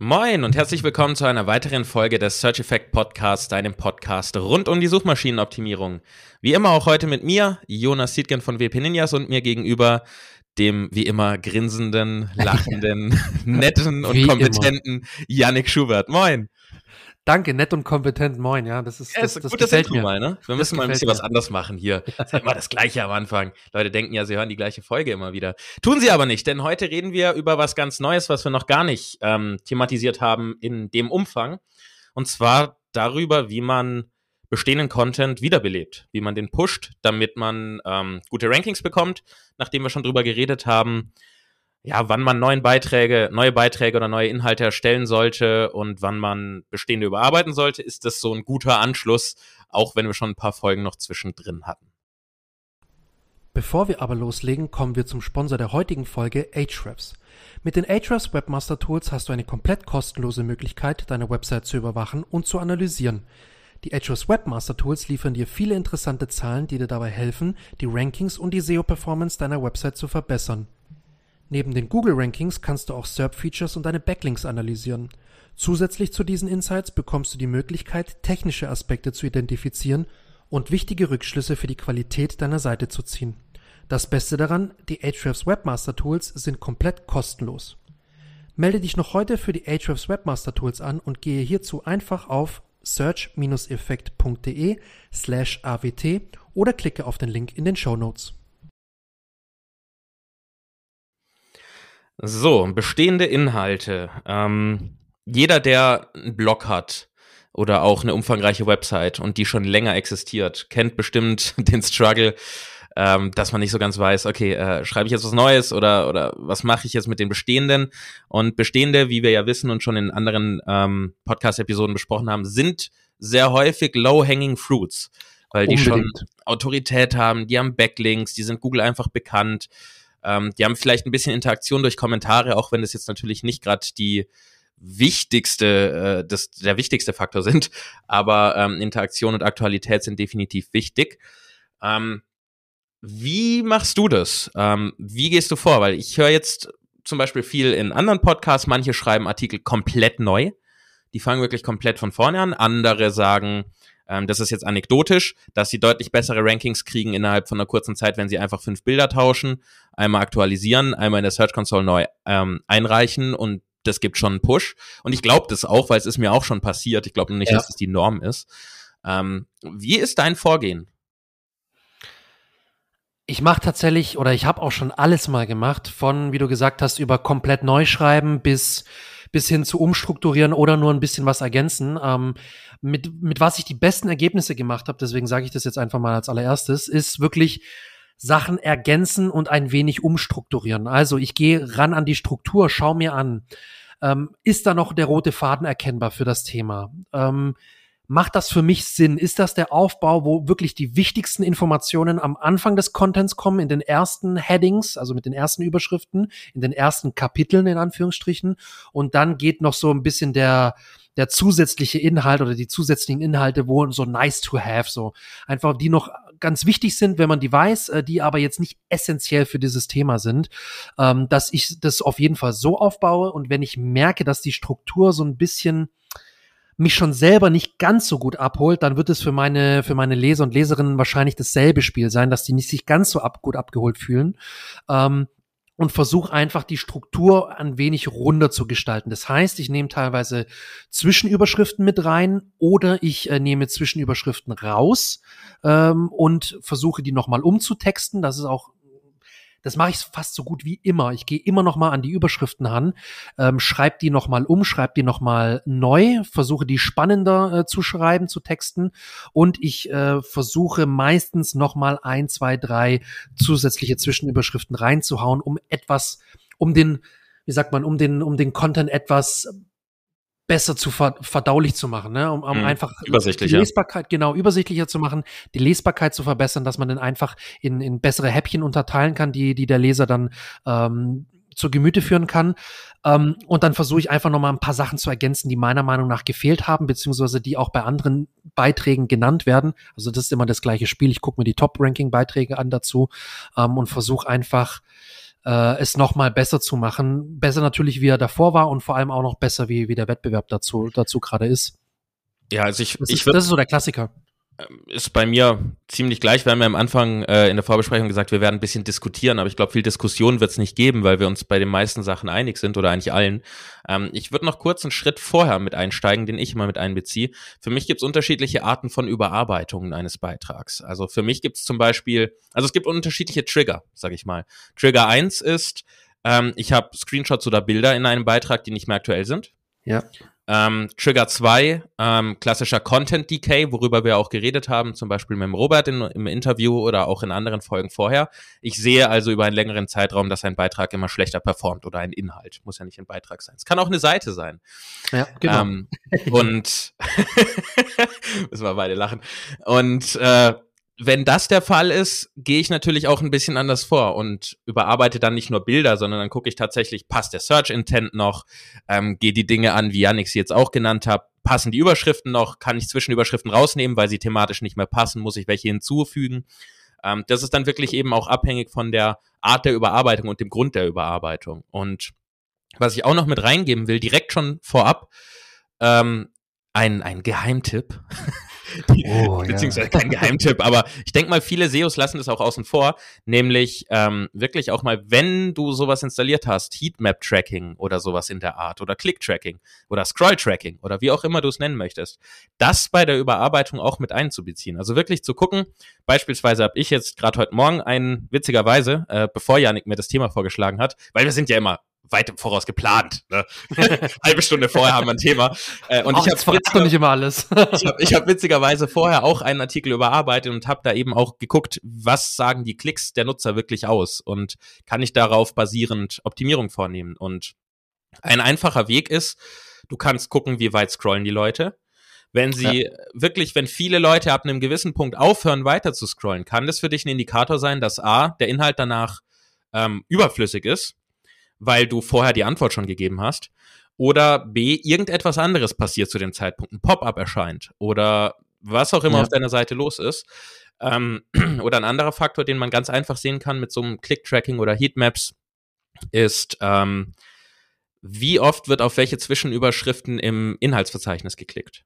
Moin und herzlich willkommen zu einer weiteren Folge des Search Effect Podcasts, deinem Podcast rund um die Suchmaschinenoptimierung. Wie immer auch heute mit mir, Jonas Siedgen von WP Ninjas und mir gegenüber dem wie immer grinsenden, lachenden, netten und kompetenten Yannick Schubert. Moin. Danke, nett und kompetent, moin, ja, das ist, ja, das, das, das gut, gefällt mir. Mal, ne? Wir müssen mal ein bisschen mir. was anders machen hier. Das ist immer das Gleiche am Anfang. Leute denken ja, sie hören die gleiche Folge immer wieder. Tun sie aber nicht, denn heute reden wir über was ganz Neues, was wir noch gar nicht ähm, thematisiert haben in dem Umfang. Und zwar darüber, wie man bestehenden Content wiederbelebt, wie man den pusht, damit man ähm, gute Rankings bekommt, nachdem wir schon drüber geredet haben, ja, wann man neuen Beiträge, neue Beiträge oder neue Inhalte erstellen sollte und wann man bestehende überarbeiten sollte, ist das so ein guter Anschluss, auch wenn wir schon ein paar Folgen noch zwischendrin hatten. Bevor wir aber loslegen, kommen wir zum Sponsor der heutigen Folge, Ahrefs. Mit den Ahrefs Webmaster Tools hast du eine komplett kostenlose Möglichkeit, deine Website zu überwachen und zu analysieren. Die Ahrefs Webmaster Tools liefern dir viele interessante Zahlen, die dir dabei helfen, die Rankings und die SEO-Performance deiner Website zu verbessern. Neben den Google-Rankings kannst du auch SERP-Features und deine Backlinks analysieren. Zusätzlich zu diesen Insights bekommst du die Möglichkeit, technische Aspekte zu identifizieren und wichtige Rückschlüsse für die Qualität deiner Seite zu ziehen. Das Beste daran, die Ahrefs Webmaster Tools sind komplett kostenlos. Melde dich noch heute für die Ahrefs Webmaster Tools an und gehe hierzu einfach auf search-effekt.de slash awt oder klicke auf den Link in den Show Notes. So, bestehende Inhalte. Ähm, jeder, der einen Blog hat oder auch eine umfangreiche Website und die schon länger existiert, kennt bestimmt den Struggle, ähm, dass man nicht so ganz weiß, okay, äh, schreibe ich jetzt was Neues oder, oder was mache ich jetzt mit den bestehenden? Und bestehende, wie wir ja wissen und schon in anderen ähm, Podcast-Episoden besprochen haben, sind sehr häufig low-hanging fruits, weil die Unbedingt. schon Autorität haben, die haben Backlinks, die sind Google einfach bekannt. Ähm, die haben vielleicht ein bisschen Interaktion durch Kommentare, auch wenn das jetzt natürlich nicht gerade die wichtigste, äh, das, der wichtigste Faktor sind, aber ähm, Interaktion und Aktualität sind definitiv wichtig. Ähm, wie machst du das? Ähm, wie gehst du vor? Weil ich höre jetzt zum Beispiel viel in anderen Podcasts, manche schreiben Artikel komplett neu. Die fangen wirklich komplett von vorne an. Andere sagen, ähm, das ist jetzt anekdotisch, dass sie deutlich bessere Rankings kriegen innerhalb von einer kurzen Zeit, wenn sie einfach fünf Bilder tauschen, einmal aktualisieren, einmal in der Search Console neu ähm, einreichen und das gibt schon einen Push. Und ich glaube das auch, weil es ist mir auch schon passiert. Ich glaube nicht, ja. dass es die Norm ist. Ähm, wie ist dein Vorgehen? Ich mache tatsächlich, oder ich habe auch schon alles mal gemacht, von, wie du gesagt hast, über komplett neu schreiben bis bis hin zu umstrukturieren oder nur ein bisschen was ergänzen. Ähm, mit, mit was ich die besten Ergebnisse gemacht habe, deswegen sage ich das jetzt einfach mal als allererstes, ist wirklich Sachen ergänzen und ein wenig umstrukturieren. Also ich gehe ran an die Struktur, schau mir an, ähm, ist da noch der rote Faden erkennbar für das Thema? Ähm, macht das für mich Sinn? Ist das der Aufbau, wo wirklich die wichtigsten Informationen am Anfang des Contents kommen, in den ersten Headings, also mit den ersten Überschriften, in den ersten Kapiteln in Anführungsstrichen und dann geht noch so ein bisschen der der zusätzliche Inhalt oder die zusätzlichen Inhalte, wo so nice to have, so einfach die noch ganz wichtig sind, wenn man die weiß, äh, die aber jetzt nicht essentiell für dieses Thema sind, ähm, dass ich das auf jeden Fall so aufbaue und wenn ich merke, dass die Struktur so ein bisschen mich schon selber nicht ganz so gut abholt, dann wird es für meine, für meine Leser und Leserinnen wahrscheinlich dasselbe Spiel sein, dass die nicht sich ganz so ab, gut abgeholt fühlen. Ähm, und versuche einfach die Struktur ein wenig runder zu gestalten. Das heißt, ich nehme teilweise Zwischenüberschriften mit rein oder ich äh, nehme Zwischenüberschriften raus ähm, und versuche die nochmal umzutexten. Das ist auch das mache ich fast so gut wie immer. Ich gehe immer noch mal an die Überschriften ran, ähm, schreibe die noch mal um, schreibe die noch mal neu, versuche die spannender äh, zu schreiben, zu texten und ich äh, versuche meistens noch mal ein, zwei, drei zusätzliche Zwischenüberschriften reinzuhauen, um etwas, um den wie sagt man, um den, um den Content etwas besser zu verdaulich zu machen, ne? um, um hm, einfach die Lesbarkeit genau übersichtlicher zu machen, die Lesbarkeit zu verbessern, dass man den einfach in, in bessere Häppchen unterteilen kann, die die der Leser dann ähm, zur Gemüte führen kann. Ähm, und dann versuche ich einfach nochmal ein paar Sachen zu ergänzen, die meiner Meinung nach gefehlt haben, beziehungsweise die auch bei anderen Beiträgen genannt werden. Also das ist immer das gleiche Spiel. Ich gucke mir die Top-Ranking-Beiträge an dazu ähm, und versuche einfach äh, es nochmal besser zu machen. Besser natürlich, wie er davor war und vor allem auch noch besser, wie, wie der Wettbewerb dazu, dazu gerade ist. Ja, also ich, Das, ich ist, das ist so der Klassiker. Ist bei mir ziemlich gleich. Wir haben ja am Anfang äh, in der Vorbesprechung gesagt, wir werden ein bisschen diskutieren, aber ich glaube, viel Diskussion wird es nicht geben, weil wir uns bei den meisten Sachen einig sind oder eigentlich allen. Ähm, ich würde noch kurz einen Schritt vorher mit einsteigen, den ich immer mit einbeziehe. Für mich gibt es unterschiedliche Arten von Überarbeitungen eines Beitrags. Also für mich gibt es zum Beispiel, also es gibt unterschiedliche Trigger, sage ich mal. Trigger 1 ist, ähm, ich habe Screenshots oder Bilder in einem Beitrag, die nicht mehr aktuell sind. Ja. Ähm, Trigger 2, ähm, klassischer Content Decay, worüber wir auch geredet haben, zum Beispiel mit Robert in, im Interview oder auch in anderen Folgen vorher. Ich sehe also über einen längeren Zeitraum, dass ein Beitrag immer schlechter performt oder ein Inhalt. Muss ja nicht ein Beitrag sein. Es kann auch eine Seite sein. Ja, genau. Ähm, und müssen wir beide lachen. Und äh, wenn das der Fall ist, gehe ich natürlich auch ein bisschen anders vor und überarbeite dann nicht nur Bilder, sondern dann gucke ich tatsächlich, passt der Search Intent noch, ähm, gehe die Dinge an, wie Yannick sie jetzt auch genannt hat, passen die Überschriften noch, kann ich Zwischenüberschriften rausnehmen, weil sie thematisch nicht mehr passen, muss ich welche hinzufügen. Ähm, das ist dann wirklich eben auch abhängig von der Art der Überarbeitung und dem Grund der Überarbeitung. Und was ich auch noch mit reingeben will, direkt schon vorab, ähm, ein, ein Geheimtipp. Oh, ja. Beziehungsweise kein Geheimtipp, aber ich denke mal, viele SEOs lassen das auch außen vor, nämlich ähm, wirklich auch mal, wenn du sowas installiert hast, Heatmap-Tracking oder sowas in der Art oder Click-Tracking oder Scroll-Tracking oder wie auch immer du es nennen möchtest, das bei der Überarbeitung auch mit einzubeziehen. Also wirklich zu gucken, beispielsweise habe ich jetzt gerade heute Morgen einen, witzigerweise, äh, bevor Janik mir das Thema vorgeschlagen hat, weil wir sind ja immer weit im Voraus geplant. Ne? Halbe Stunde vorher haben wir ein Thema. Äh, und Ach, ich habe nicht immer alles. ich habe hab witzigerweise vorher auch einen Artikel überarbeitet und habe da eben auch geguckt, was sagen die Klicks der Nutzer wirklich aus und kann ich darauf basierend Optimierung vornehmen. Und ein einfacher Weg ist, du kannst gucken, wie weit scrollen die Leute. Wenn sie wirklich, wenn viele Leute ab einem gewissen Punkt aufhören, weiter zu scrollen, kann das für dich ein Indikator sein, dass A, der Inhalt danach ähm, überflüssig ist, weil du vorher die Antwort schon gegeben hast. Oder B, irgendetwas anderes passiert zu dem Zeitpunkt. Ein Pop-up erscheint. Oder was auch immer Ja. auf deiner Seite los ist. Ähm, oder ein anderer Faktor, den man ganz einfach sehen kann mit so einem Click-Tracking oder Heatmaps, ist, ähm, wie oft wird auf welche Zwischenüberschriften im Inhaltsverzeichnis geklickt.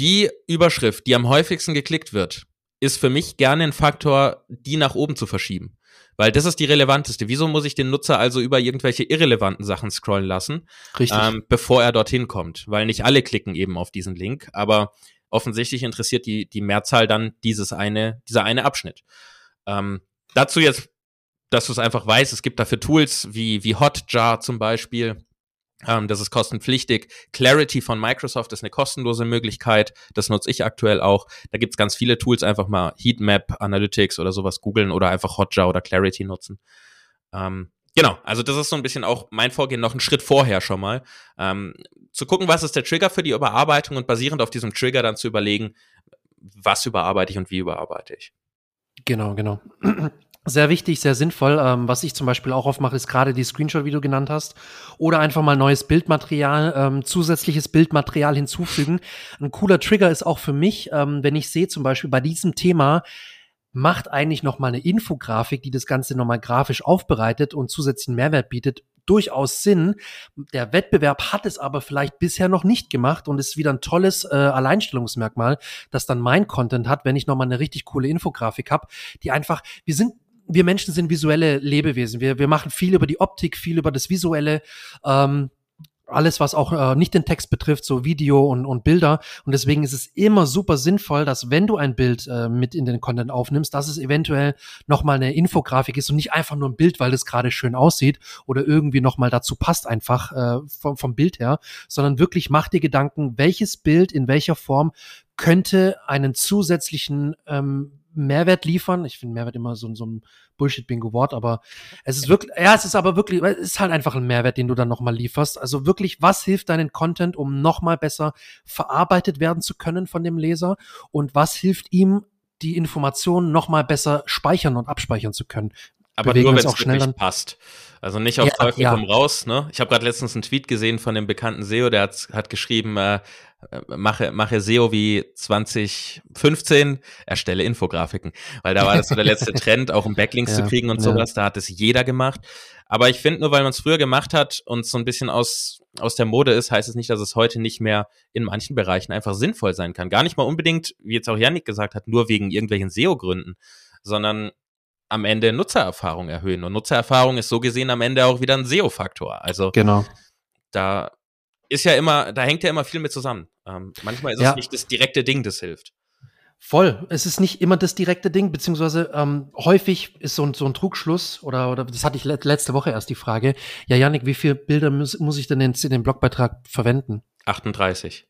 Die Überschrift, die am häufigsten geklickt wird, ist für mich gerne ein Faktor, die nach oben zu verschieben. Weil das ist die relevanteste. Wieso muss ich den Nutzer also über irgendwelche irrelevanten Sachen scrollen lassen, Richtig. ähm, bevor er dorthin kommt? Weil nicht alle klicken eben auf diesen Link, aber offensichtlich interessiert die, die Mehrzahl dann dieses eine, dieser eine Abschnitt. Ähm, dazu jetzt, dass du es einfach weißt, es gibt dafür Tools wie, wie Hotjar zum Beispiel. Ähm, das ist kostenpflichtig. Clarity von Microsoft ist eine kostenlose Möglichkeit. Das nutze ich aktuell auch. Da gibt's ganz viele Tools. Einfach mal Heatmap, Analytics oder sowas googeln oder einfach Hotjar oder Clarity nutzen. Ähm, genau, also das ist so ein bisschen auch mein Vorgehen noch einen Schritt vorher schon mal. Ähm, zu gucken, was ist der Trigger für die Überarbeitung und basierend auf diesem Trigger dann zu überlegen, was überarbeite ich und wie überarbeite ich. Genau, genau. Sehr wichtig, sehr sinnvoll. Ähm, was ich zum Beispiel auch oft mache, ist gerade die Screenshot, wie du genannt hast. Oder einfach mal neues Bildmaterial, ähm, zusätzliches Bildmaterial hinzufügen. Ein cooler Trigger ist auch für mich, ähm, wenn ich sehe, zum Beispiel bei diesem Thema, macht eigentlich noch mal eine Infografik, die das Ganze noch mal grafisch aufbereitet und zusätzlichen Mehrwert bietet, durchaus Sinn. Der Wettbewerb hat es aber vielleicht bisher noch nicht gemacht und ist wieder ein tolles äh, Alleinstellungsmerkmal, das dann mein Content hat, wenn ich noch mal eine richtig coole Infografik habe, die einfach, wir sind wir Menschen sind visuelle Lebewesen. Wir, wir machen viel über die Optik, viel über das Visuelle. Ähm, alles, was auch äh, nicht den Text betrifft, so Video und, und Bilder. Und deswegen ist es immer super sinnvoll, dass wenn du ein Bild äh, mit in den Content aufnimmst, dass es eventuell nochmal eine Infografik ist und nicht einfach nur ein Bild, weil es gerade schön aussieht oder irgendwie nochmal dazu passt einfach äh, vom, vom Bild her, sondern wirklich mach dir Gedanken, welches Bild in welcher Form könnte einen zusätzlichen ähm, Mehrwert liefern. Ich finde Mehrwert immer so, so ein Bullshit-Bingo-Wort, aber es ist wirklich, ja, es ist aber wirklich, es ist halt einfach ein Mehrwert, den du dann nochmal lieferst. Also wirklich, was hilft deinen Content, um nochmal besser verarbeitet werden zu können von dem Leser und was hilft ihm, die Informationen nochmal besser speichern und abspeichern zu können. Aber Bewegen nur, wenn es wirklich dann- passt. Also nicht auf Ja, Teufel ja. komm raus. Ne? Ich habe gerade letztens einen Tweet gesehen von dem bekannten SEO, der hat, hat geschrieben, äh, mache, mache SEO wie 2015, erstelle Infografiken, weil da war das so der letzte Trend, auch um Backlinks ja, zu kriegen und ja. sowas, da hat es jeder gemacht. Aber ich finde, nur weil man es früher gemacht hat und so ein bisschen aus, aus der Mode ist, heißt es nicht, dass es heute nicht mehr in manchen Bereichen einfach sinnvoll sein kann. Gar nicht mal unbedingt, wie jetzt auch Yannick gesagt hat, nur wegen irgendwelchen SEO-Gründen, sondern am Ende Nutzererfahrung erhöhen. Und Nutzererfahrung ist so gesehen am Ende auch wieder ein SEO-Faktor. Also genau. da ist ja immer, da hängt ja immer viel mit zusammen. Ähm, manchmal ist ja. es nicht das direkte Ding, das hilft. Voll. Es ist nicht immer das direkte Ding, beziehungsweise ähm, häufig ist so ein, so ein Trugschluss oder, oder das hatte ich letzte Woche erst die Frage. Ja, Janik, wie viele Bilder muss, muss ich denn in, in den Blogbeitrag verwenden? 38.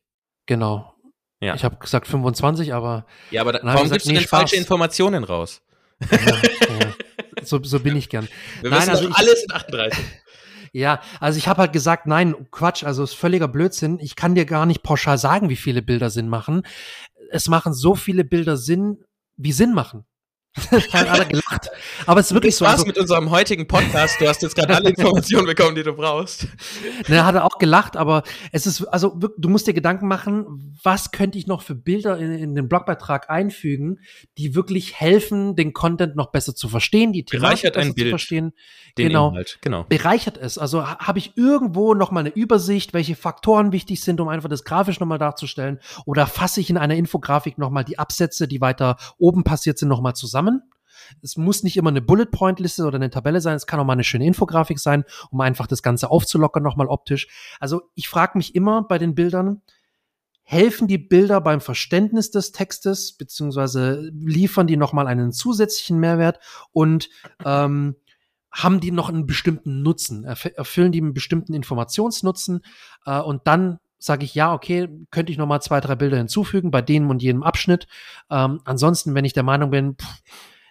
Genau. Ja. Ich habe gesagt 25, aber. Ja, aber da, warum gibst du nee, denn falsche Informationen raus? Ja, ja. So, so bin ich gern. Wir Nein, also ich, alles in 38. Ja, also ich habe halt gesagt, nein, Quatsch, also ist völliger Blödsinn. Ich kann dir gar nicht pauschal sagen, wie viele Bilder Sinn machen. Es machen so viele Bilder Sinn, wie Sinn machen. Kein alle gelacht. Aber es ist wirklich so. Spaß also, mit unserem heutigen Podcast. Du hast jetzt gerade alle Informationen bekommen, die du brauchst. Ne, er hat auch gelacht, aber es ist, also du musst dir Gedanken machen, was könnte ich noch für Bilder in, in den Blogbeitrag einfügen, die wirklich helfen, den Content noch besser zu verstehen, die Thematik besser Bild, zu verstehen. Genau. Inhalt, genau. Bereichert es. Also habe ich irgendwo noch mal eine Übersicht, welche Faktoren wichtig sind, um einfach das grafisch noch mal darzustellen, oder fasse ich in einer Infografik noch mal die Absätze, die weiter oben passiert sind, noch mal zusammen zusammen. Es muss nicht immer eine Bullet Point Liste oder eine Tabelle sein. Es kann auch mal eine schöne Infografik sein, um einfach das Ganze aufzulockern nochmal optisch. Also ich frage mich immer bei den Bildern, helfen die Bilder beim Verständnis des Textes beziehungsweise liefern die nochmal einen zusätzlichen Mehrwert und ähm, haben die noch einen bestimmten Nutzen, erfüllen die einen bestimmten Informationsnutzen äh, und dann sage ich, ja, okay, könnte ich noch mal zwei, drei Bilder hinzufügen bei dem und jedem Abschnitt. Ähm, ansonsten, wenn ich der Meinung bin, pff,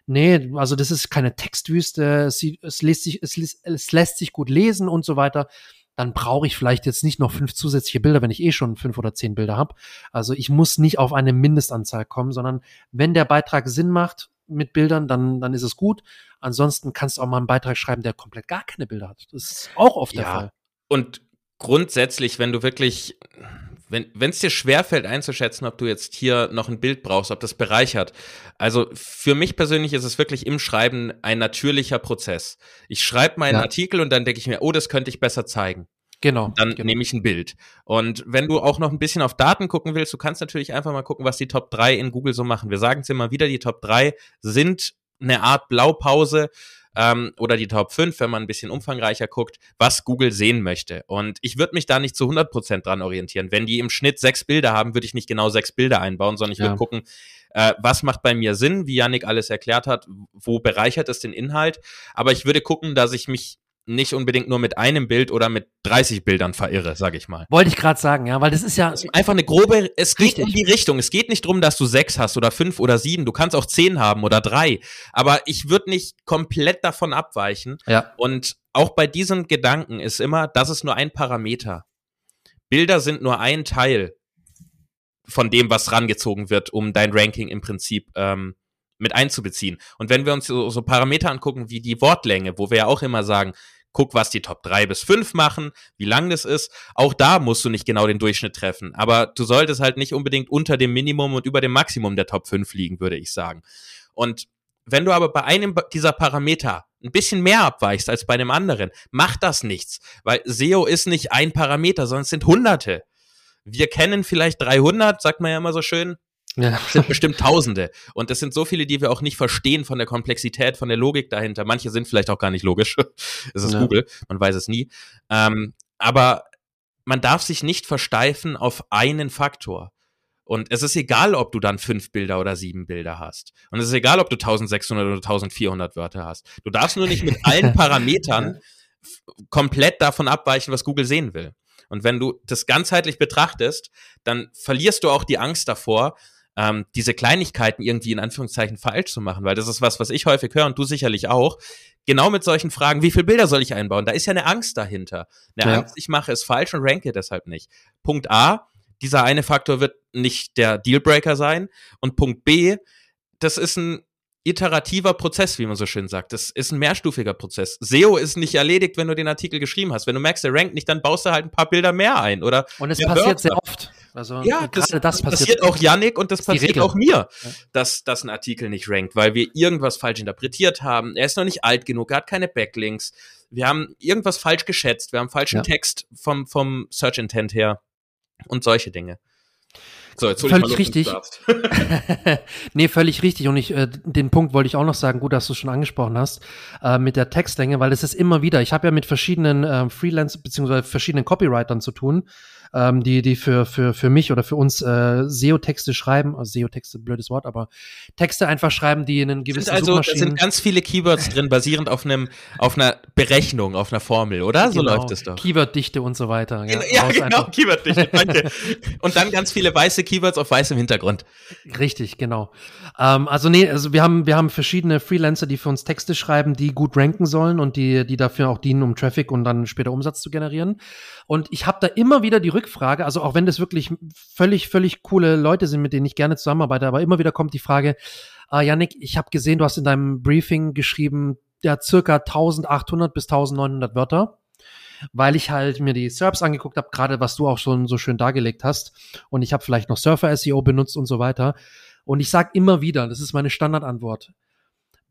nee, also das ist keine Textwüste, es, es, lässt sich, es, es lässt sich gut lesen und so weiter, dann brauche ich vielleicht jetzt nicht noch fünf zusätzliche Bilder, wenn ich eh schon fünf oder zehn Bilder habe. Also ich muss nicht auf eine Mindestanzahl kommen, sondern wenn der Beitrag Sinn macht mit Bildern, dann, dann ist es gut. Ansonsten kannst du auch mal einen Beitrag schreiben, der komplett gar keine Bilder hat. Das ist auch oft der Fall. Und grundsätzlich, wenn du wirklich, wenn es dir schwerfällt einzuschätzen, ob du jetzt hier noch ein Bild brauchst, ob das bereichert. Also für mich persönlich ist es wirklich im Schreiben ein natürlicher Prozess. Ich schreibe meinen ja. Artikel und dann denke ich mir, oh, das könnte ich besser zeigen. Genau. Dann genau. nehme ich ein Bild. Und wenn du auch noch ein bisschen auf Daten gucken willst, du kannst natürlich einfach mal gucken, was die Top 3 in Google so machen. Wir sagen es immer wieder, die Top 3 sind eine Art Blaupause ähm, oder die Top 5, wenn man ein bisschen umfangreicher guckt, was Google sehen möchte. Und ich würde mich da nicht zu 100 Prozent dran orientieren. Wenn die im Schnitt sechs Bilder haben, würde ich nicht genau sechs Bilder einbauen, sondern ich würde ja. gucken, äh, was macht bei mir Sinn, wie Yannick alles erklärt hat, wo bereichert es den Inhalt. Aber ich würde gucken, dass ich mich nicht unbedingt nur mit einem Bild oder mit 30 Bildern verirre, sag ich mal. Wollte ich gerade sagen, ja, weil das ist ja das ist einfach eine grobe, es geht richtig. um die Richtung. Es geht nicht drum, dass du sechs hast oder fünf oder sieben. Du kannst auch zehn haben oder drei. Aber ich würde nicht komplett davon abweichen. Ja. Und auch bei diesem Gedanken ist immer, das ist nur ein Parameter. Bilder sind nur ein Teil von dem, was rangezogen wird, um dein Ranking im Prinzip ähm, mit einzubeziehen. Und wenn wir uns so, so Parameter angucken wie die Wortlänge, wo wir ja auch immer sagen, guck, was die Top 3 bis 5 machen, wie lang das ist. Auch da musst du nicht genau den Durchschnitt treffen. Aber du solltest halt nicht unbedingt unter dem Minimum und über dem Maximum der Top 5 liegen, würde ich sagen. Und wenn du aber bei einem dieser Parameter ein bisschen mehr abweichst als bei dem anderen, macht das nichts, weil SEO ist nicht ein Parameter, sondern es sind Hunderte. Wir kennen vielleicht 300, sagt man ja immer so schön. Ja. sind bestimmt Tausende. Und das sind so viele, die wir auch nicht verstehen von der Komplexität, von der Logik dahinter. Manche sind vielleicht auch gar nicht logisch. Es ist ja. Google, man weiß es nie. Ähm, aber man darf sich nicht versteifen auf einen Faktor. Und es ist egal, ob du dann fünf Bilder oder sieben Bilder hast. Und es ist egal, ob du 1600 oder 1400 Wörter hast. Du darfst nur nicht mit allen Parametern komplett davon abweichen, was Google sehen will. Und wenn du das ganzheitlich betrachtest, dann verlierst du auch die Angst davor, ähm, diese Kleinigkeiten irgendwie in Anführungszeichen falsch zu machen, weil das ist was, was ich häufig höre und du sicherlich auch. Genau mit solchen Fragen, wie viele Bilder soll ich einbauen? Da ist ja eine Angst dahinter. Eine ja. Angst, ich mache es falsch und ranke deshalb nicht. Punkt A, dieser eine Faktor wird nicht der Dealbreaker sein. Und Punkt B, das ist ein iterativer Prozess, wie man so schön sagt. Das ist ein mehrstufiger Prozess. SEO ist nicht erledigt, wenn du den Artikel geschrieben hast. Wenn du merkst, der rankt nicht, dann baust du halt ein paar Bilder mehr ein, oder? Und es passiert sehr oft. Also ja, das, das, passiert, passiert auch Yannick und das passiert auch mir, ja. dass, dass ein Artikel nicht rankt, weil wir irgendwas falsch interpretiert haben. Er ist noch nicht alt genug, er hat keine Backlinks. Wir haben irgendwas falsch geschätzt, wir haben falschen ja. Text vom, vom Search Intent her und solche Dinge. So, jetzt völlig ich richtig. nee, völlig richtig. Und ich, äh, den Punkt wollte ich auch noch sagen, gut, dass du schon angesprochen hast, äh, mit der Textlänge, weil es ist immer wieder, ich habe ja mit verschiedenen äh, Freelance- beziehungsweise verschiedenen Copywritern zu tun, ähm, die, die für, für, für mich oder für uns äh, SEO-Texte schreiben, also SEO-Texte, blödes Wort, aber Texte einfach schreiben, die in einen gewissen sind also, Da sind ganz viele Keywords drin, basierend auf einem, auf einer Berechnung, auf einer Formel, oder? So genau. läuft es doch. Keyworddichte und so weiter. Ja, ja genau, Keyworddichte, danke. und dann ganz viele weiße Keywords auf weißem Hintergrund. Richtig, genau. Ähm, also nee, also wir haben, wir haben verschiedene Freelancer, die für uns Texte schreiben, die gut ranken sollen und die, die dafür auch dienen, um Traffic und dann später Umsatz zu generieren. Und ich habe da immer wieder die Rückfrage, also auch wenn das wirklich völlig, völlig coole Leute sind, mit denen ich gerne zusammenarbeite, aber immer wieder kommt die Frage, äh, Yannick, ich habe gesehen, du hast in deinem Briefing geschrieben, der circa 1800 bis 1900 Wörter weil ich halt mir die SERPs angeguckt habe, gerade was du auch schon so schön dargelegt hast. Und ich habe vielleicht noch Surfer SEO benutzt und so weiter. Und ich sage immer wieder, das ist meine Standardantwort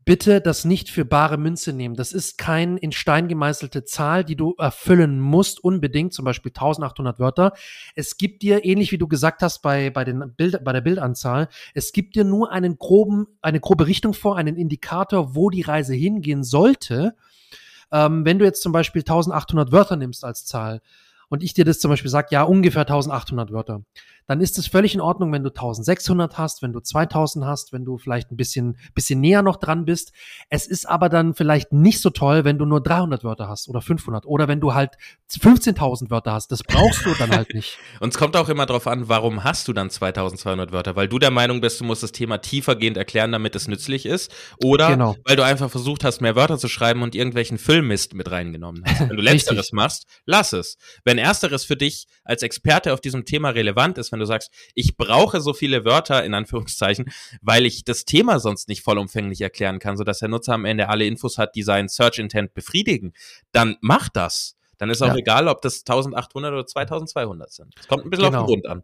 bitte das nicht für bare Münze nehmen. Das ist kein in Stein gemeißelte Zahl, die du erfüllen musst, unbedingt, zum Beispiel 1800 Wörter. Es gibt dir, ähnlich wie du gesagt hast bei, bei, den Bild, bei der Bildanzahl, es gibt dir nur einen groben, eine grobe Richtung vor, einen Indikator, wo die Reise hingehen sollte. Ähm, wenn du jetzt zum Beispiel 1800 Wörter nimmst als Zahl und ich dir das zum Beispiel sage, ja, ungefähr 1800 Wörter, dann ist es völlig in Ordnung, wenn du 1600 hast, wenn du 2000 hast, wenn du vielleicht ein bisschen, bisschen näher noch dran bist. Es ist aber dann vielleicht nicht so toll, wenn du nur 300 Wörter hast oder 500 oder wenn du halt 15.000 Wörter hast. Das brauchst du dann halt nicht. Und es kommt auch immer darauf an, warum hast du dann 2200 Wörter? Weil du der Meinung bist, du musst das Thema tiefergehend erklären, damit es nützlich ist? Oder genau. weil du einfach versucht hast, mehr Wörter zu schreiben und irgendwelchen Füllmist mit reingenommen hast? Wenn du letzteres machst, lass es. Wenn ersteres für dich als Experte auf diesem Thema relevant ist, wenn du sagst, ich brauche so viele Wörter in Anführungszeichen, weil ich das Thema sonst nicht vollumfänglich erklären kann, sodass der Nutzer am Ende alle Infos hat, die seinen Search Intent befriedigen, dann mach das. Dann ist auch ja. egal, ob das 1800 oder 2200 sind. Es kommt ein bisschen genau. auf den Grund an.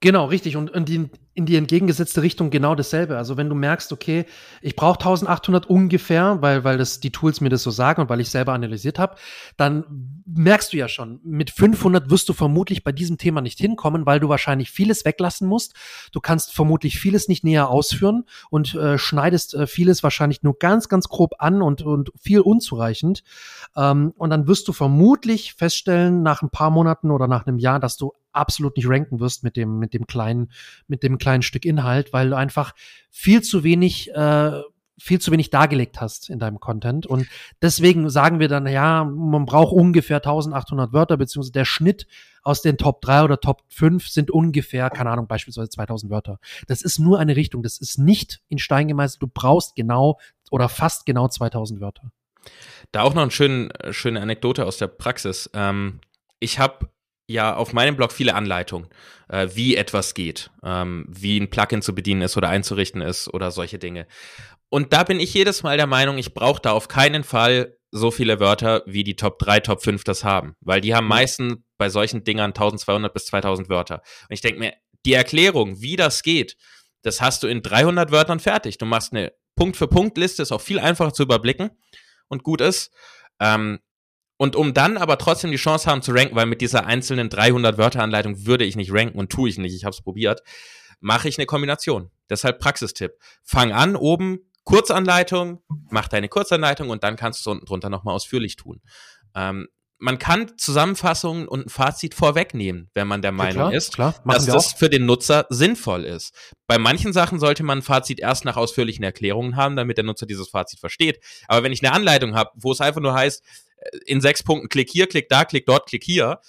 Genau, richtig. Und, und die, in die entgegengesetzte Richtung genau dasselbe. Also wenn du merkst, okay, ich brauche 1800 ungefähr, weil, weil das die Tools mir das so sagen und weil ich selber analysiert habe, dann merkst du ja schon, mit 500 wirst du vermutlich bei diesem Thema nicht hinkommen, weil du wahrscheinlich vieles weglassen musst. Du kannst vermutlich vieles nicht näher ausführen und äh, schneidest äh, vieles wahrscheinlich nur ganz, ganz grob an und, und viel unzureichend. Ähm, und dann wirst du vermutlich feststellen, nach ein paar Monaten oder nach einem Jahr, dass du absolut nicht ranken wirst mit dem, mit dem kleinen, mit dem kleinen Stück Inhalt, weil du einfach viel zu wenig, äh, viel zu wenig dargelegt hast in deinem Content. Und deswegen sagen wir dann, ja, man braucht ungefähr 1800 Wörter, beziehungsweise der Schnitt aus den Top 3 oder Top 5 sind ungefähr, keine Ahnung, beispielsweise 2000 Wörter. Das ist nur eine Richtung. Das ist nicht in Stein gemeißelt. Du brauchst genau oder fast genau 2000 Wörter. Da auch noch eine schöne, schöne Anekdote aus der Praxis. Ähm, ich habe ja auf meinem Blog viele Anleitungen, äh, wie etwas geht, ähm, wie ein Plugin zu bedienen ist oder einzurichten ist oder solche Dinge. Und da bin ich jedes Mal der Meinung, ich brauche da auf keinen Fall so viele Wörter, wie die Top 3, Top 5 das haben. Weil die haben mhm. meistens bei solchen Dingern 1200 bis 2000 Wörter. Und ich denke mir, die Erklärung, wie das geht, das hast du in 300 Wörtern fertig. Du machst eine Punkt-für-Punkt-Liste, ist auch viel einfacher zu überblicken und gut ist. Ähm, und um dann aber trotzdem die Chance haben zu ranken, weil mit dieser einzelnen 300 Wörter Anleitung würde ich nicht ranken und tue ich nicht, ich habe es probiert, mache ich eine Kombination. Deshalb Praxistipp. Fang an oben Kurzanleitung, mach deine Kurzanleitung und dann kannst du es unten drunter nochmal ausführlich tun. Ähm, man kann Zusammenfassungen und ein Fazit vorwegnehmen, wenn man der Meinung ja, klar, ist, klar, dass das für den Nutzer sinnvoll ist. Bei manchen Sachen sollte man ein Fazit erst nach ausführlichen Erklärungen haben, damit der Nutzer dieses Fazit versteht. Aber wenn ich eine Anleitung habe, wo es einfach nur heißt, in sechs Punkten klick hier, klick da, klick dort, klick hier,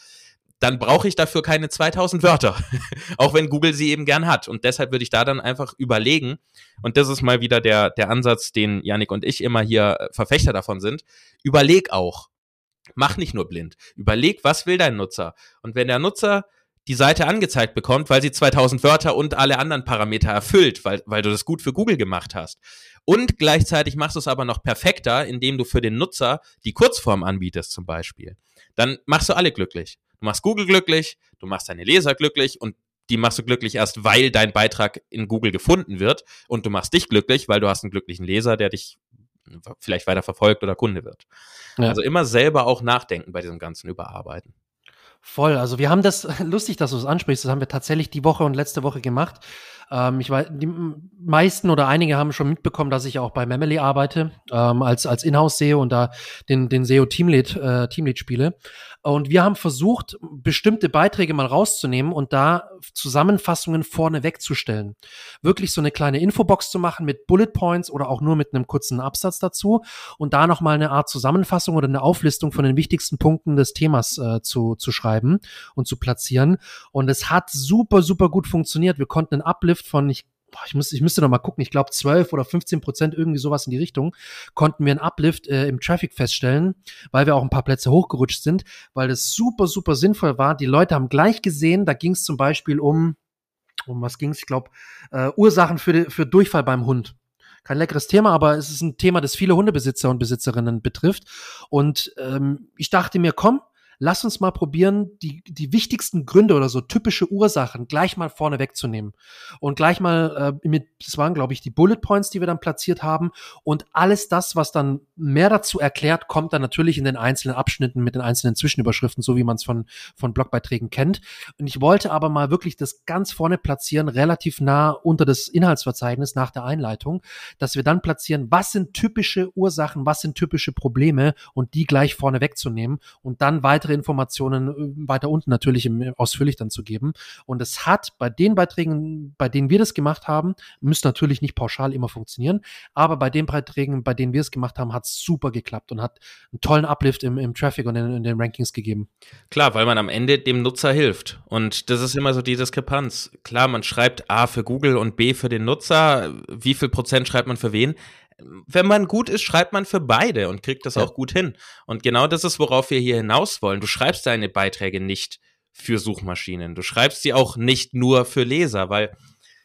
dann brauche ich dafür keine 2000 Wörter, auch wenn Google sie eben gern hat. Und deshalb würde ich da dann einfach überlegen, und das ist mal wieder der, der Ansatz, den Yannick und ich immer hier Verfechter davon sind, überleg auch. Mach nicht nur blind. Überleg, was will dein Nutzer? Und wenn der Nutzer die Seite angezeigt bekommt, weil sie 2000 Wörter und alle anderen Parameter erfüllt, weil, weil du das gut für Google gemacht hast. Und gleichzeitig machst du es aber noch perfekter, indem du für den Nutzer die Kurzform anbietest zum Beispiel. Dann machst du alle glücklich. Du machst Google glücklich, du machst deine Leser glücklich und die machst du glücklich erst, weil dein Beitrag in Google gefunden wird und du machst dich glücklich, weil du hast einen glücklichen Leser, der dich vielleicht weiter verfolgt oder Kunde wird. Ja. Also immer selber auch nachdenken bei diesem ganzen Überarbeiten. Voll. Also wir haben das, lustig, dass du es ansprichst, das haben wir tatsächlich die Woche und letzte Woche gemacht. Ähm, ich weiß, die meisten oder einige haben schon mitbekommen, dass ich auch bei Memely arbeite, ähm, als, als Inhouse-SEO und da den, den SEO-Teamlead äh, Teamlead spiele. Und wir haben versucht, bestimmte Beiträge mal rauszunehmen und da Zusammenfassungen vorne wegzustellen. Wirklich so eine kleine Infobox zu machen mit Bullet Points oder auch nur mit einem kurzen Absatz dazu und da nochmal eine Art Zusammenfassung oder eine Auflistung von den wichtigsten Punkten des Themas äh, zu, zu schreiben und zu platzieren. Und es hat super, super gut funktioniert. Wir konnten einen Uplift von, ich ich, muss, ich müsste noch mal gucken, ich glaube 12 oder 15 Prozent, irgendwie sowas in die Richtung, konnten wir einen Uplift äh, im Traffic feststellen, weil wir auch ein paar Plätze hochgerutscht sind, weil das super, super sinnvoll war. Die Leute haben gleich gesehen, da ging es zum Beispiel um, um was ging es, ich glaube, äh, Ursachen für, für Durchfall beim Hund kein leckeres Thema, aber es ist ein Thema, das viele Hundebesitzer und Besitzerinnen betrifft. Und ähm, ich dachte mir, komm, lass uns mal probieren, die, die wichtigsten Gründe oder so typische Ursachen gleich mal vorne wegzunehmen. Und gleich mal äh, mit, das waren, glaube ich, die Bullet Points, die wir dann platziert haben. Und alles das, was dann mehr dazu erklärt, kommt dann natürlich in den einzelnen Abschnitten mit den einzelnen Zwischenüberschriften, so wie man es von, von Blogbeiträgen kennt. Und ich wollte aber mal wirklich das ganz vorne platzieren, relativ nah unter das Inhaltsverzeichnis nach der Einleitung, dass wir dann platzieren, was sind typische Ursachen, was sind typische Probleme und die gleich vorne wegzunehmen und dann weitere weitere Informationen äh, weiter unten natürlich im, ausführlich dann zu geben. Und es hat bei den Beiträgen, bei denen wir das gemacht haben, müsste natürlich nicht pauschal immer funktionieren, aber bei den Beiträgen, bei denen wir es gemacht haben, hat es super geklappt und hat einen tollen Uplift im, im Traffic und in, in den Rankings gegeben. Klar, weil man am Ende dem Nutzer hilft. Und das ist immer so die Diskrepanz. Klar, man schreibt A für Google und B für den Nutzer. Wie viel Prozent schreibt man für wen? Wenn man gut ist, schreibt man für beide und kriegt das ja. auch gut hin. Und genau das ist, worauf wir hier hinaus wollen. Du schreibst deine Beiträge nicht für Suchmaschinen. Du schreibst sie auch nicht nur für Leser, weil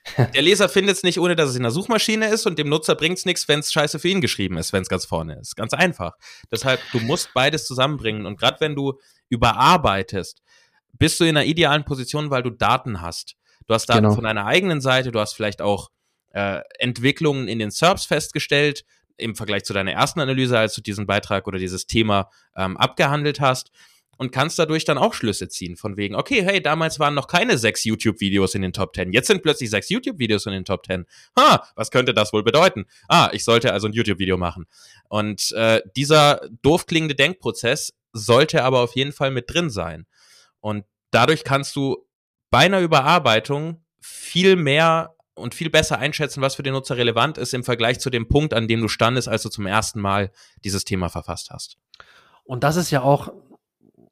der Leser findet es nicht, ohne dass es in der Suchmaschine ist und dem Nutzer bringt es nichts, wenn es scheiße für ihn geschrieben ist, wenn es ganz vorne ist. Ganz einfach. Deshalb, du musst beides zusammenbringen. Und gerade wenn du überarbeitest, bist du in einer idealen Position, weil du Daten hast. Du hast Daten genau. von deiner eigenen Seite, du hast vielleicht auch äh, Entwicklungen in den SERPs festgestellt, im Vergleich zu deiner ersten Analyse, als du diesen Beitrag oder dieses Thema ähm, abgehandelt hast und kannst dadurch dann auch Schlüsse ziehen von wegen, okay, hey, damals waren noch keine sechs YouTube-Videos in den Top Ten, jetzt sind plötzlich sechs YouTube-Videos in den Top Ten. Ha, was könnte das wohl bedeuten? Ah, ich sollte also ein YouTube-Video machen. Und äh, dieser doof klingende Denkprozess sollte aber auf jeden Fall mit drin sein. Und dadurch kannst du bei einer Überarbeitung viel mehr und viel besser einschätzen, was für den Nutzer relevant ist im Vergleich zu dem Punkt, an dem du standest, als du zum ersten Mal dieses Thema verfasst hast. Und das ist ja auch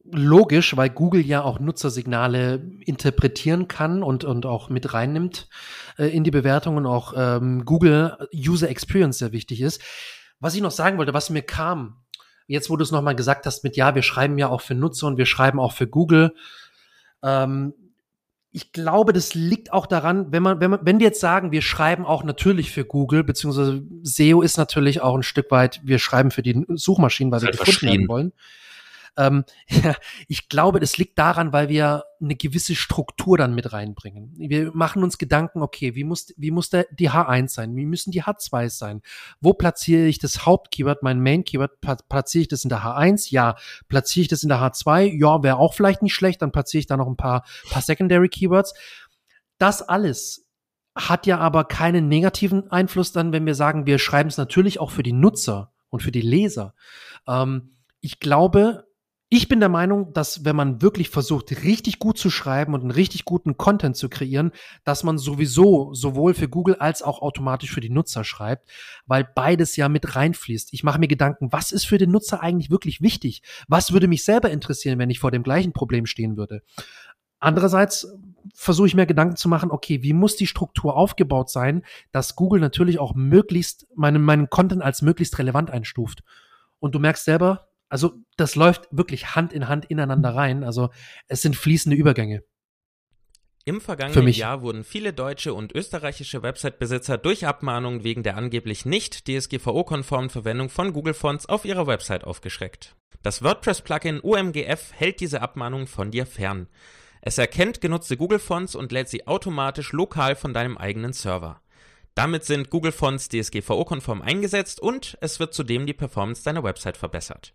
logisch, weil Google ja auch Nutzersignale interpretieren kann und, und auch mit reinnimmt äh, in die Bewertung und auch ähm, Google User Experience sehr wichtig ist. Was ich noch sagen wollte, was mir kam, jetzt wo du es nochmal gesagt hast mit, ja, wir schreiben ja auch für Nutzer und wir schreiben auch für Google, ähm, ich glaube, das liegt auch daran, wenn man, wenn man, wenn wir jetzt sagen, wir schreiben auch natürlich für Google, beziehungsweise SEO ist natürlich auch ein Stück weit, wir schreiben für die Suchmaschinen, weil wir gefunden werden wollen. Ähm, ja, ich glaube, das liegt daran, weil wir eine gewisse Struktur dann mit reinbringen. Wir machen uns Gedanken, okay, wie muss, wie muss der, die H1 sein? Wie müssen die H2 sein? Wo platziere ich das Hauptkeyword, mein Main-Keyword? Platziere ich das in der H1? Ja. Platziere ich das in der H2? Ja, wäre auch vielleicht nicht schlecht. Dann platziere ich da noch ein paar, paar Secondary Keywords. Das alles hat ja aber keinen negativen Einfluss dann, wenn wir sagen, wir schreiben es natürlich auch für die Nutzer und für die Leser. Ähm, ich glaube, ich bin der Meinung, dass wenn man wirklich versucht, richtig gut zu schreiben und einen richtig guten Content zu kreieren, dass man sowieso sowohl für Google als auch automatisch für die Nutzer schreibt, weil beides ja mit reinfließt. Ich mache mir Gedanken, was ist für den Nutzer eigentlich wirklich wichtig? Was würde mich selber interessieren, wenn ich vor dem gleichen Problem stehen würde? Andererseits versuche ich mir Gedanken zu machen, okay, wie muss die Struktur aufgebaut sein, dass Google natürlich auch möglichst meinen, meinen Content als möglichst relevant einstuft. Und du merkst selber, also das läuft wirklich Hand in Hand ineinander rein. Also es sind fließende Übergänge. Im vergangenen Jahr wurden viele deutsche und österreichische Website-Besitzer durch Abmahnungen wegen der angeblich nicht DSGVO-konformen Verwendung von Google Fonts auf ihrer Website aufgeschreckt. Das WordPress-Plugin OMGF hält diese Abmahnungen von dir fern. Es erkennt genutzte Google-Fonts und lädt sie automatisch lokal von deinem eigenen Server. Damit sind Google-Fonts DSGVO-konform eingesetzt und es wird zudem die Performance deiner Website verbessert.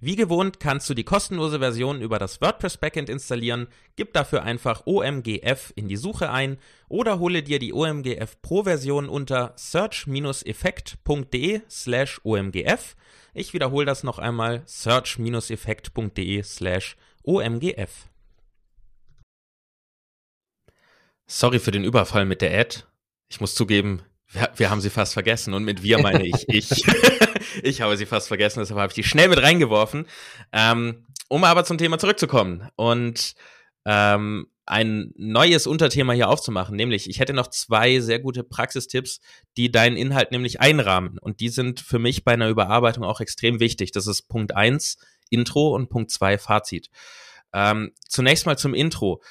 Wie gewohnt kannst du die kostenlose Version über das WordPress Backend installieren, gib dafür einfach OMGF in die Suche ein oder hole dir die OMGF Pro Version unter search-effekt.de slash OMGF. Ich wiederhole das noch einmal, search-effekt.de slash OMGF. Sorry für den Überfall mit der Ad. Ich muss zugeben, wir, wir, haben sie fast vergessen und mit wir meine ich ich. Ich habe sie fast vergessen, deshalb habe ich die schnell mit reingeworfen. Ähm, um aber zum Thema zurückzukommen und ähm, ein neues Unterthema hier aufzumachen, nämlich ich hätte noch zwei sehr gute Praxistipps, die deinen Inhalt nämlich einrahmen und die sind für mich bei einer Überarbeitung auch extrem wichtig. Das ist Punkt eins Intro und Punkt zwei Fazit. Ähm, zunächst mal zum Intro.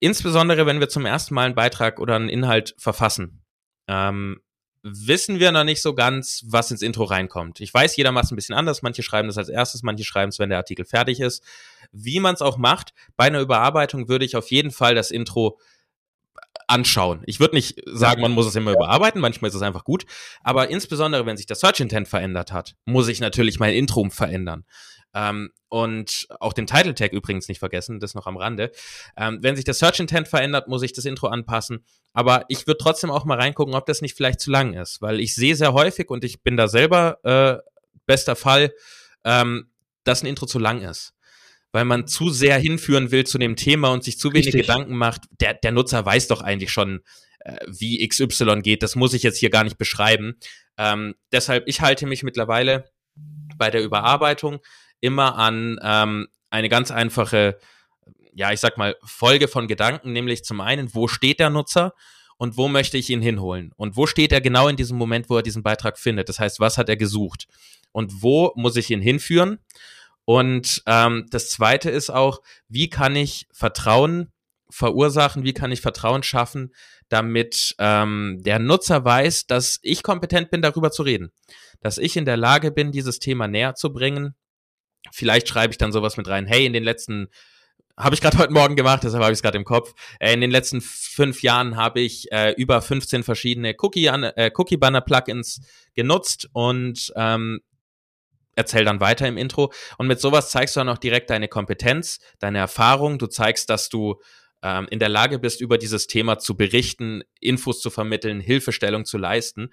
Insbesondere, wenn wir zum ersten Mal einen Beitrag oder einen Inhalt verfassen ähm, wissen wir noch nicht so ganz, was ins Intro reinkommt. Ich weiß, jeder macht es ein bisschen anders. Manche schreiben das als erstes, manche schreiben es, wenn der Artikel fertig ist. Wie man es auch macht, bei einer Überarbeitung würde ich auf jeden Fall das Intro anschauen. Ich würde nicht sagen, man muss es immer überarbeiten, manchmal ist es einfach gut, aber insbesondere, wenn sich der Search Intent verändert hat, muss ich natürlich mein Intro verändern. Ähm, und auch den Title Tag übrigens nicht vergessen, das noch am Rande. Ähm, wenn sich der Search Intent verändert, muss ich das Intro anpassen. Aber ich würde trotzdem auch mal reingucken, ob das nicht vielleicht zu lang ist, weil ich sehe sehr häufig und ich bin da selber äh, bester Fall, ähm, dass ein Intro zu lang ist weil man zu sehr hinführen will zu dem Thema und sich zu wenig Richtig. Gedanken macht. Der, der Nutzer weiß doch eigentlich schon, äh, wie XY geht. Das muss ich jetzt hier gar nicht beschreiben. Ähm, deshalb, ich halte mich mittlerweile bei der Überarbeitung immer an ähm, eine ganz einfache, ja, ich sag mal, Folge von Gedanken, nämlich zum einen, wo steht der Nutzer und wo möchte ich ihn hinholen? Und wo steht er genau in diesem Moment, wo er diesen Beitrag findet? Das heißt, was hat er gesucht? Und wo muss ich ihn hinführen? Und ähm, das Zweite ist auch, wie kann ich Vertrauen verursachen, wie kann ich Vertrauen schaffen, damit ähm, der Nutzer weiß, dass ich kompetent bin, darüber zu reden, dass ich in der Lage bin, dieses Thema näher zu bringen Vielleicht schreibe ich dann sowas mit rein. Hey, in den letzten habe ich gerade heute Morgen gemacht, deshalb habe ich es gerade im Kopf. Äh, in den letzten fünf Jahren habe ich äh, über 15 verschiedene Cookie, äh, Cookie Banner Plugins genutzt und ähm, erzähl dann weiter im Intro. Und mit sowas zeigst du dann auch direkt deine Kompetenz, deine Erfahrung. Du zeigst, dass du ähm, in der Lage bist, über dieses Thema zu berichten, Infos zu vermitteln, Hilfestellung zu leisten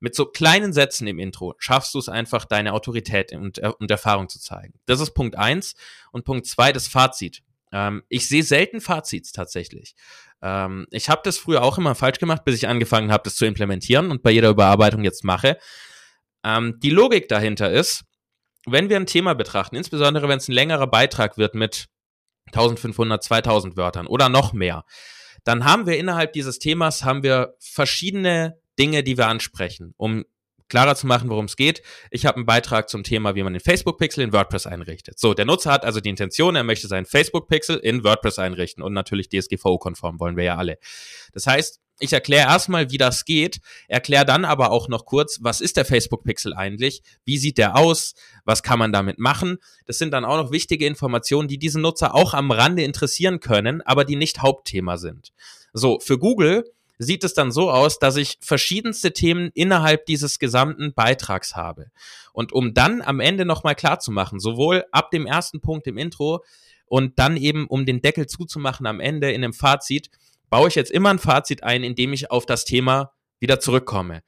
mit so kleinen Sätzen im Intro schaffst du es einfach, deine Autorität und, äh, und Erfahrung zu zeigen. Das ist Punkt eins. Und Punkt zwei, das Fazit. Ähm, ich sehe selten Fazits tatsächlich. Ähm, ich habe das früher auch immer falsch gemacht, bis ich angefangen habe, das zu implementieren und bei jeder Überarbeitung jetzt mache. Ähm, die Logik dahinter ist, wenn wir ein Thema betrachten, insbesondere wenn es ein längerer Beitrag wird mit 1500, 2000 Wörtern oder noch mehr, dann haben wir innerhalb dieses Themas haben wir verschiedene Dinge, die wir ansprechen, um klarer zu machen, worum es geht. Ich habe einen Beitrag zum Thema, wie man den Facebook-Pixel in WordPress einrichtet. So, der Nutzer hat also die Intention, er möchte seinen Facebook-Pixel in WordPress einrichten und natürlich DSGVO-konform wollen wir ja alle. Das heißt, ich erkläre erstmal, wie das geht, erkläre dann aber auch noch kurz, was ist der Facebook-Pixel eigentlich, wie sieht der aus, was kann man damit machen. Das sind dann auch noch wichtige Informationen, die diesen Nutzer auch am Rande interessieren können, aber die nicht Hauptthema sind. So, für Google sieht es dann so aus, dass ich verschiedenste Themen innerhalb dieses gesamten Beitrags habe. Und um dann am Ende nochmal klar zu machen, sowohl ab dem ersten Punkt im Intro und dann eben, um den Deckel zuzumachen am Ende in dem Fazit, baue ich jetzt immer ein Fazit ein, indem ich auf das Thema wieder zurückkomme.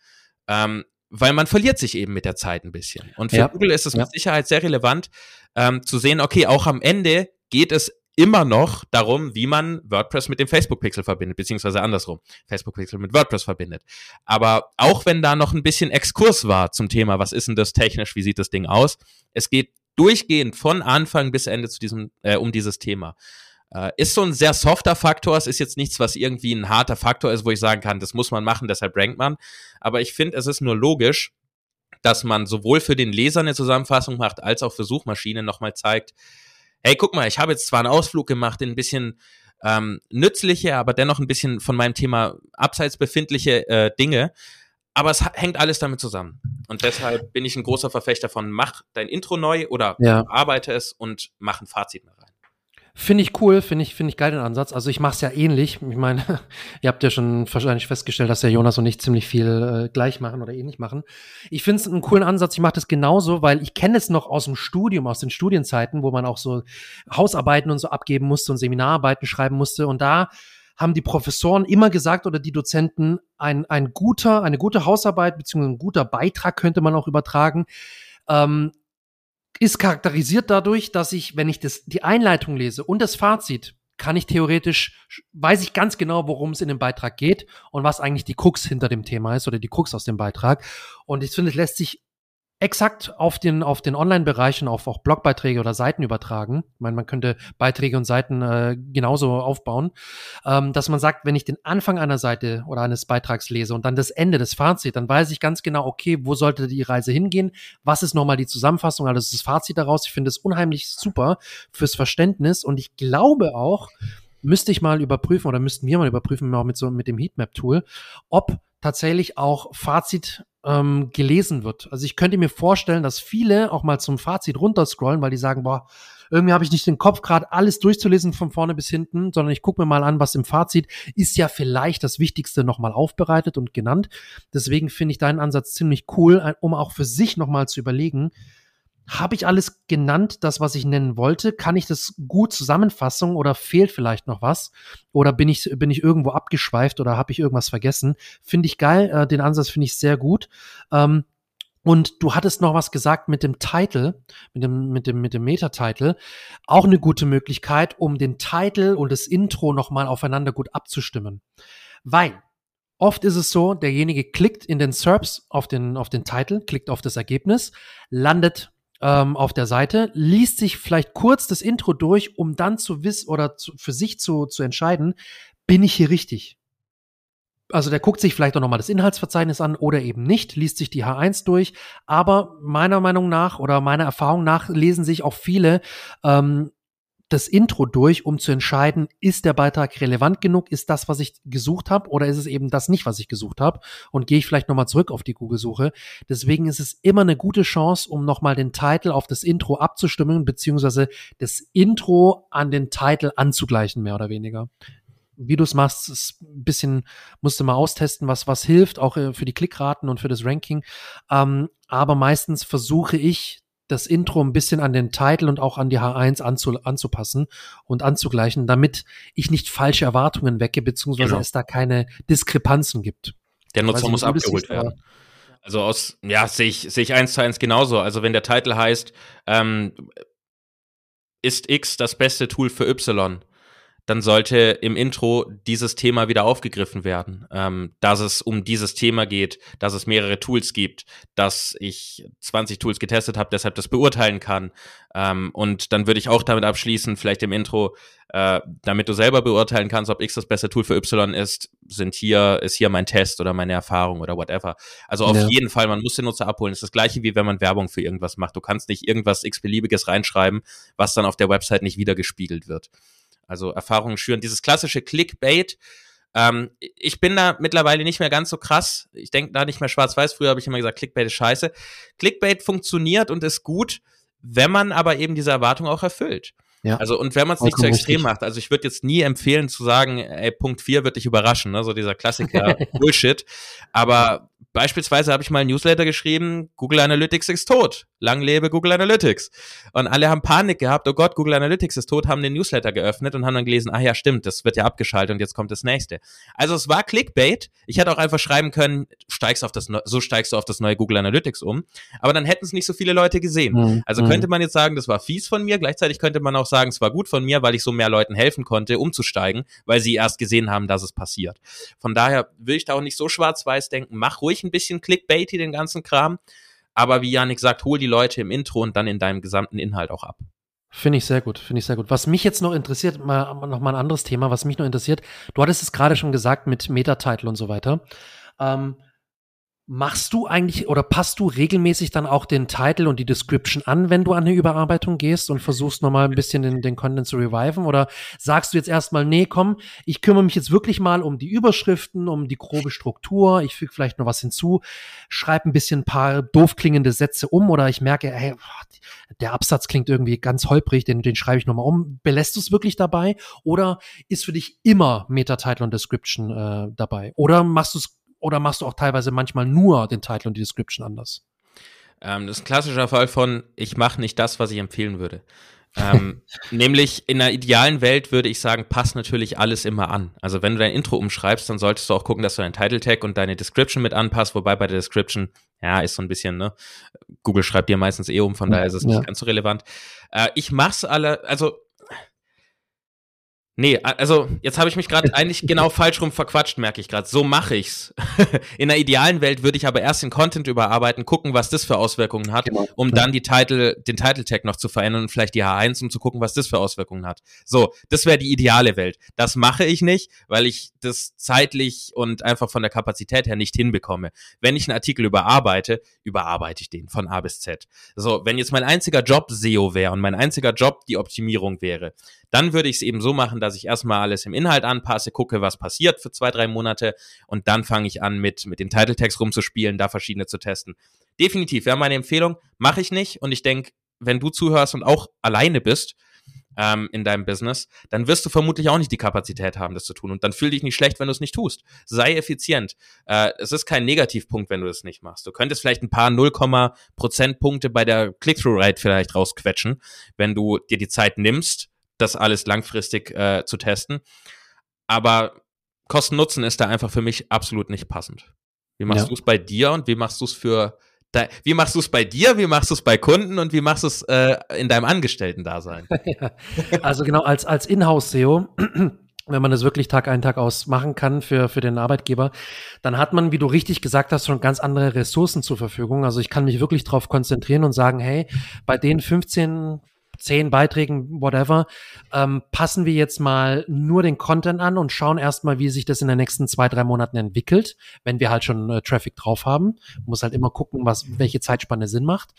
Ähm, weil man verliert sich eben mit der Zeit ein bisschen. Und für ja. Google ist es mit Sicherheit sehr relevant ähm, zu sehen, okay, auch am Ende geht es immer noch darum, wie man WordPress mit dem Facebook-Pixel verbindet, beziehungsweise andersrum, Facebook-Pixel mit WordPress verbindet. Aber auch wenn da noch ein bisschen Exkurs war zum Thema, was ist denn das technisch, wie sieht das Ding aus, es geht durchgehend von Anfang bis Ende zu diesem, äh, um dieses Thema. Äh, ist so ein sehr softer Faktor, es ist jetzt nichts, was irgendwie ein harter Faktor ist, wo ich sagen kann, das muss man machen, deshalb rankt man. Aber ich finde, es ist nur logisch, dass man sowohl für den Leser eine Zusammenfassung macht, als auch für Suchmaschinen nochmal zeigt, hey, guck mal, ich habe jetzt zwar einen Ausflug gemacht in ein bisschen ähm, nützliche, aber dennoch ein bisschen von meinem Thema abseits befindliche äh, Dinge. Aber es hängt alles damit zusammen. Und deshalb bin ich ein großer Verfechter von mach dein Intro neu oder ja. arbeite es und mach ein Fazit rein. Finde ich cool, finde ich, finde ich geil den Ansatz. Also ich mache es ja ähnlich. Ich meine, ihr habt ja schon wahrscheinlich festgestellt, dass der Jonas und ich ziemlich viel äh, gleich machen oder ähnlich machen. Ich finde es einen coolen Ansatz. Ich mache das genauso, weil ich kenne es noch aus dem Studium, aus den Studienzeiten, wo man auch so Hausarbeiten und so abgeben musste und Seminararbeiten schreiben musste. Und da haben die Professoren immer gesagt oder die Dozenten, ein, ein guter, eine gute Hausarbeit beziehungsweise ein guter Beitrag könnte man auch übertragen, ähm, ist charakterisiert dadurch, dass ich, wenn ich das, die Einleitung lese und das Fazit, kann ich theoretisch, weiß ich ganz genau, worum es in dem Beitrag geht und was eigentlich die Krux hinter dem Thema ist oder die Krux aus dem Beitrag. Und ich finde, es lässt sich exakt auf den, auf den Online-Bereichen, auf auch Blogbeiträge oder Seiten übertragen. Ich meine, man könnte Beiträge und Seiten äh, genauso aufbauen, ähm, dass man sagt, wenn ich den Anfang einer Seite oder eines Beitrags lese und dann das Ende, das Fazit, dann weiß ich ganz genau, okay, wo sollte die Reise hingehen? Was ist nochmal die Zusammenfassung, also das Fazit daraus? Ich finde es unheimlich super fürs Verständnis und ich glaube auch, müsste ich mal überprüfen oder müssten wir mal überprüfen, auch mit so mit dem Heatmap-Tool, ob tatsächlich auch Fazit ähm, gelesen wird. Also ich könnte mir vorstellen, dass viele auch mal zum Fazit runterscrollen, weil die sagen, boah, irgendwie habe ich nicht den Kopf, gerade alles durchzulesen von vorne bis hinten, sondern ich gucke mir mal an, was im Fazit ist ja vielleicht das Wichtigste nochmal aufbereitet und genannt. Deswegen finde ich deinen Ansatz ziemlich cool, um auch für sich nochmal zu überlegen, habe ich alles genannt, das, was ich nennen wollte? Kann ich das gut zusammenfassen oder fehlt vielleicht noch was? Oder bin ich, bin ich irgendwo abgeschweift oder habe ich irgendwas vergessen? Finde ich geil, äh, den Ansatz finde ich sehr gut. Ähm, und du hattest noch was gesagt mit dem Titel, mit dem, mit dem, mit dem Meta-Title. Auch eine gute Möglichkeit, um den Titel und das Intro nochmal aufeinander gut abzustimmen. Weil Oft ist es so, derjenige klickt in den SERPs auf den, auf den Titel, klickt auf das Ergebnis, landet ähm, auf der Seite, liest sich vielleicht kurz das Intro durch, um dann zu wissen oder zu, für sich zu, zu entscheiden, bin ich hier richtig? Also der guckt sich vielleicht auch nochmal das Inhaltsverzeichnis an oder eben nicht, liest sich die H1 durch. Aber meiner Meinung nach oder meiner Erfahrung nach lesen sich auch viele ähm, das Intro durch, um zu entscheiden, ist der Beitrag relevant genug, ist das, was ich gesucht habe, oder ist es eben das nicht, was ich gesucht habe? Und gehe ich vielleicht nochmal zurück auf die Google-Suche. Deswegen ist es immer eine gute Chance, um nochmal den Titel auf das Intro abzustimmen, beziehungsweise das Intro an den Titel anzugleichen, mehr oder weniger. Wie du es machst, ist ein bisschen, musst du mal austesten, was, was hilft, auch äh, für die Klickraten und für das Ranking. Ähm, aber meistens versuche ich, das Intro ein bisschen an den Titel und auch an die H1 anzu, anzupassen und anzugleichen, damit ich nicht falsche Erwartungen wecke, beziehungsweise genau. es da keine Diskrepanzen gibt. Der Nutzer nicht, muss abgeholt werden. Also aus, ja, sehe ich, sehe ich eins zu eins genauso. Also wenn der Titel heißt, ähm, ist X das beste Tool für Y, dann sollte im Intro dieses Thema wieder aufgegriffen werden, ähm, dass es um dieses Thema geht, dass es mehrere Tools gibt, dass ich 20 Tools getestet habe, deshalb das beurteilen kann. Ähm, und dann würde ich auch damit abschließen, vielleicht im Intro, äh, damit du selber beurteilen kannst, ob X das beste Tool für Y ist, sind hier, ist hier mein Test oder meine Erfahrung oder whatever. Also auf ja. jeden Fall, man muss den Nutzer abholen. Das ist das gleiche wie wenn man Werbung für irgendwas macht. Du kannst nicht irgendwas x-beliebiges reinschreiben, was dann auf der Website nicht wiedergespiegelt wird. Also Erfahrungen schüren. Dieses klassische Clickbait. Ähm, ich bin da mittlerweile nicht mehr ganz so krass. Ich denke da nicht mehr schwarz-weiß. Früher habe ich immer gesagt, Clickbait ist scheiße. Clickbait funktioniert und ist gut, wenn man aber eben diese Erwartung auch erfüllt. Ja. Also, und wenn man es nicht zu extrem richtig. macht, also ich würde jetzt nie empfehlen zu sagen, ey, Punkt 4 wird dich überraschen, ne? so dieser Klassiker Bullshit. Aber Beispielsweise habe ich mal ein Newsletter geschrieben, Google Analytics ist tot. Lang lebe Google Analytics. Und alle haben Panik gehabt, oh Gott, Google Analytics ist tot, haben den Newsletter geöffnet und haben dann gelesen, ah ja, stimmt, das wird ja abgeschaltet und jetzt kommt das nächste. Also es war Clickbait. Ich hätte auch einfach schreiben können, steigst auf das, so steigst du auf das neue Google Analytics um. Aber dann hätten es nicht so viele Leute gesehen. Mhm. Also könnte hm. man jetzt sagen, das war fies von mir. Gleichzeitig könnte man auch sagen, es war gut von mir, weil ich so mehr Leuten helfen konnte, umzusteigen, weil sie erst gesehen haben, dass es passiert. Von daher will ich da auch nicht so schwarz-weiß denken. Mach ruhig ein bisschen clickbaity, den ganzen Kram. Aber wie Janik sagt, hol die Leute im Intro und dann in deinem gesamten Inhalt auch ab. Finde ich sehr gut, finde ich sehr gut. Was mich jetzt noch interessiert, mal, noch mal ein anderes Thema, was mich noch interessiert, du hattest es gerade schon gesagt mit Metatitle und so weiter. Ähm, Machst du eigentlich oder passt du regelmäßig dann auch den Titel und die Description an, wenn du an eine Überarbeitung gehst und versuchst nochmal ein bisschen den, den Content zu reviven? Oder sagst du jetzt erstmal, nee, komm, ich kümmere mich jetzt wirklich mal um die Überschriften, um die grobe Struktur, ich füge vielleicht noch was hinzu, schreibe ein bisschen ein paar doof klingende Sätze um oder ich merke, hey, der Absatz klingt irgendwie ganz holprig, den, den schreibe ich nochmal um. Belässt du es wirklich dabei? Oder ist für dich immer Meta-Title und Description äh, dabei? Oder machst du es oder machst du auch teilweise manchmal nur den Titel und die Description anders? Ähm, das ist ein klassischer Fall von, ich mache nicht das, was ich empfehlen würde. ähm, nämlich in einer idealen Welt würde ich sagen, passt natürlich alles immer an. Also wenn du dein Intro umschreibst, dann solltest du auch gucken, dass du dein Title Tag und deine Description mit anpasst, wobei bei der Description, ja, ist so ein bisschen, ne, Google schreibt dir meistens eh um, von daher ist es ja. nicht ganz so relevant. Äh, ich mach's alle, also Nee, also jetzt habe ich mich gerade eigentlich genau falsch rum verquatscht, merke ich gerade. So mache ich's. In der idealen Welt würde ich aber erst den Content überarbeiten, gucken, was das für Auswirkungen hat, genau. um dann die Title, den Title Tag noch zu verändern und vielleicht die H1, um zu gucken, was das für Auswirkungen hat. So, das wäre die ideale Welt. Das mache ich nicht, weil ich das zeitlich und einfach von der Kapazität her nicht hinbekomme. Wenn ich einen Artikel überarbeite, überarbeite ich den von A bis Z. So, wenn jetzt mein einziger Job SEO wäre und mein einziger Job die Optimierung wäre, dann würde ich es eben so machen, dass ich erstmal alles im Inhalt anpasse, gucke, was passiert für zwei, drei Monate und dann fange ich an, mit, mit den Title Tags rumzuspielen, da verschiedene zu testen. Definitiv, wäre meine Empfehlung, mache ich nicht und ich denke, wenn du zuhörst und auch alleine bist, ähm, in deinem Business, dann wirst du vermutlich auch nicht die Kapazität haben, das zu tun. Und dann fühl dich nicht schlecht, wenn du es nicht tust. Sei effizient. Äh, es ist kein Negativpunkt, wenn du es nicht machst. Du könntest vielleicht ein paar 0, Prozentpunkte bei der Click-Through-Rate vielleicht rausquetschen, wenn du dir die Zeit nimmst, das alles langfristig äh, zu testen. Aber Kosten-Nutzen ist da einfach für mich absolut nicht passend. Wie machst ja. du es bei dir und wie machst du es für wie machst du es bei dir, wie machst du es bei Kunden und wie machst du es äh, in deinem Angestellten-Dasein? ja. Also genau, als, als Inhouse-SEO, wenn man das wirklich Tag ein, Tag aus machen kann für, für den Arbeitgeber, dann hat man, wie du richtig gesagt hast, schon ganz andere Ressourcen zur Verfügung. Also ich kann mich wirklich darauf konzentrieren und sagen, hey, bei den 15 zehn Beiträgen, whatever, ähm, passen wir jetzt mal nur den Content an und schauen erstmal, wie sich das in den nächsten zwei, drei Monaten entwickelt, wenn wir halt schon äh, Traffic drauf haben. Muss halt immer gucken, was, welche Zeitspanne Sinn macht.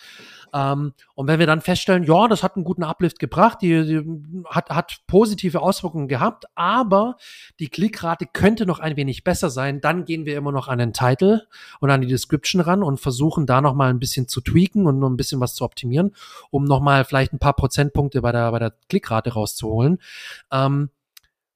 Ähm, und wenn wir dann feststellen, ja, das hat einen guten Uplift gebracht, die, die hat, hat positive Auswirkungen gehabt, aber die Klickrate könnte noch ein wenig besser sein, dann gehen wir immer noch an den Title und an die Description ran und versuchen da noch mal ein bisschen zu tweaken und noch ein bisschen was zu optimieren, um noch mal vielleicht ein paar Prozentpunkte bei der, bei der Klickrate rauszuholen. Ähm,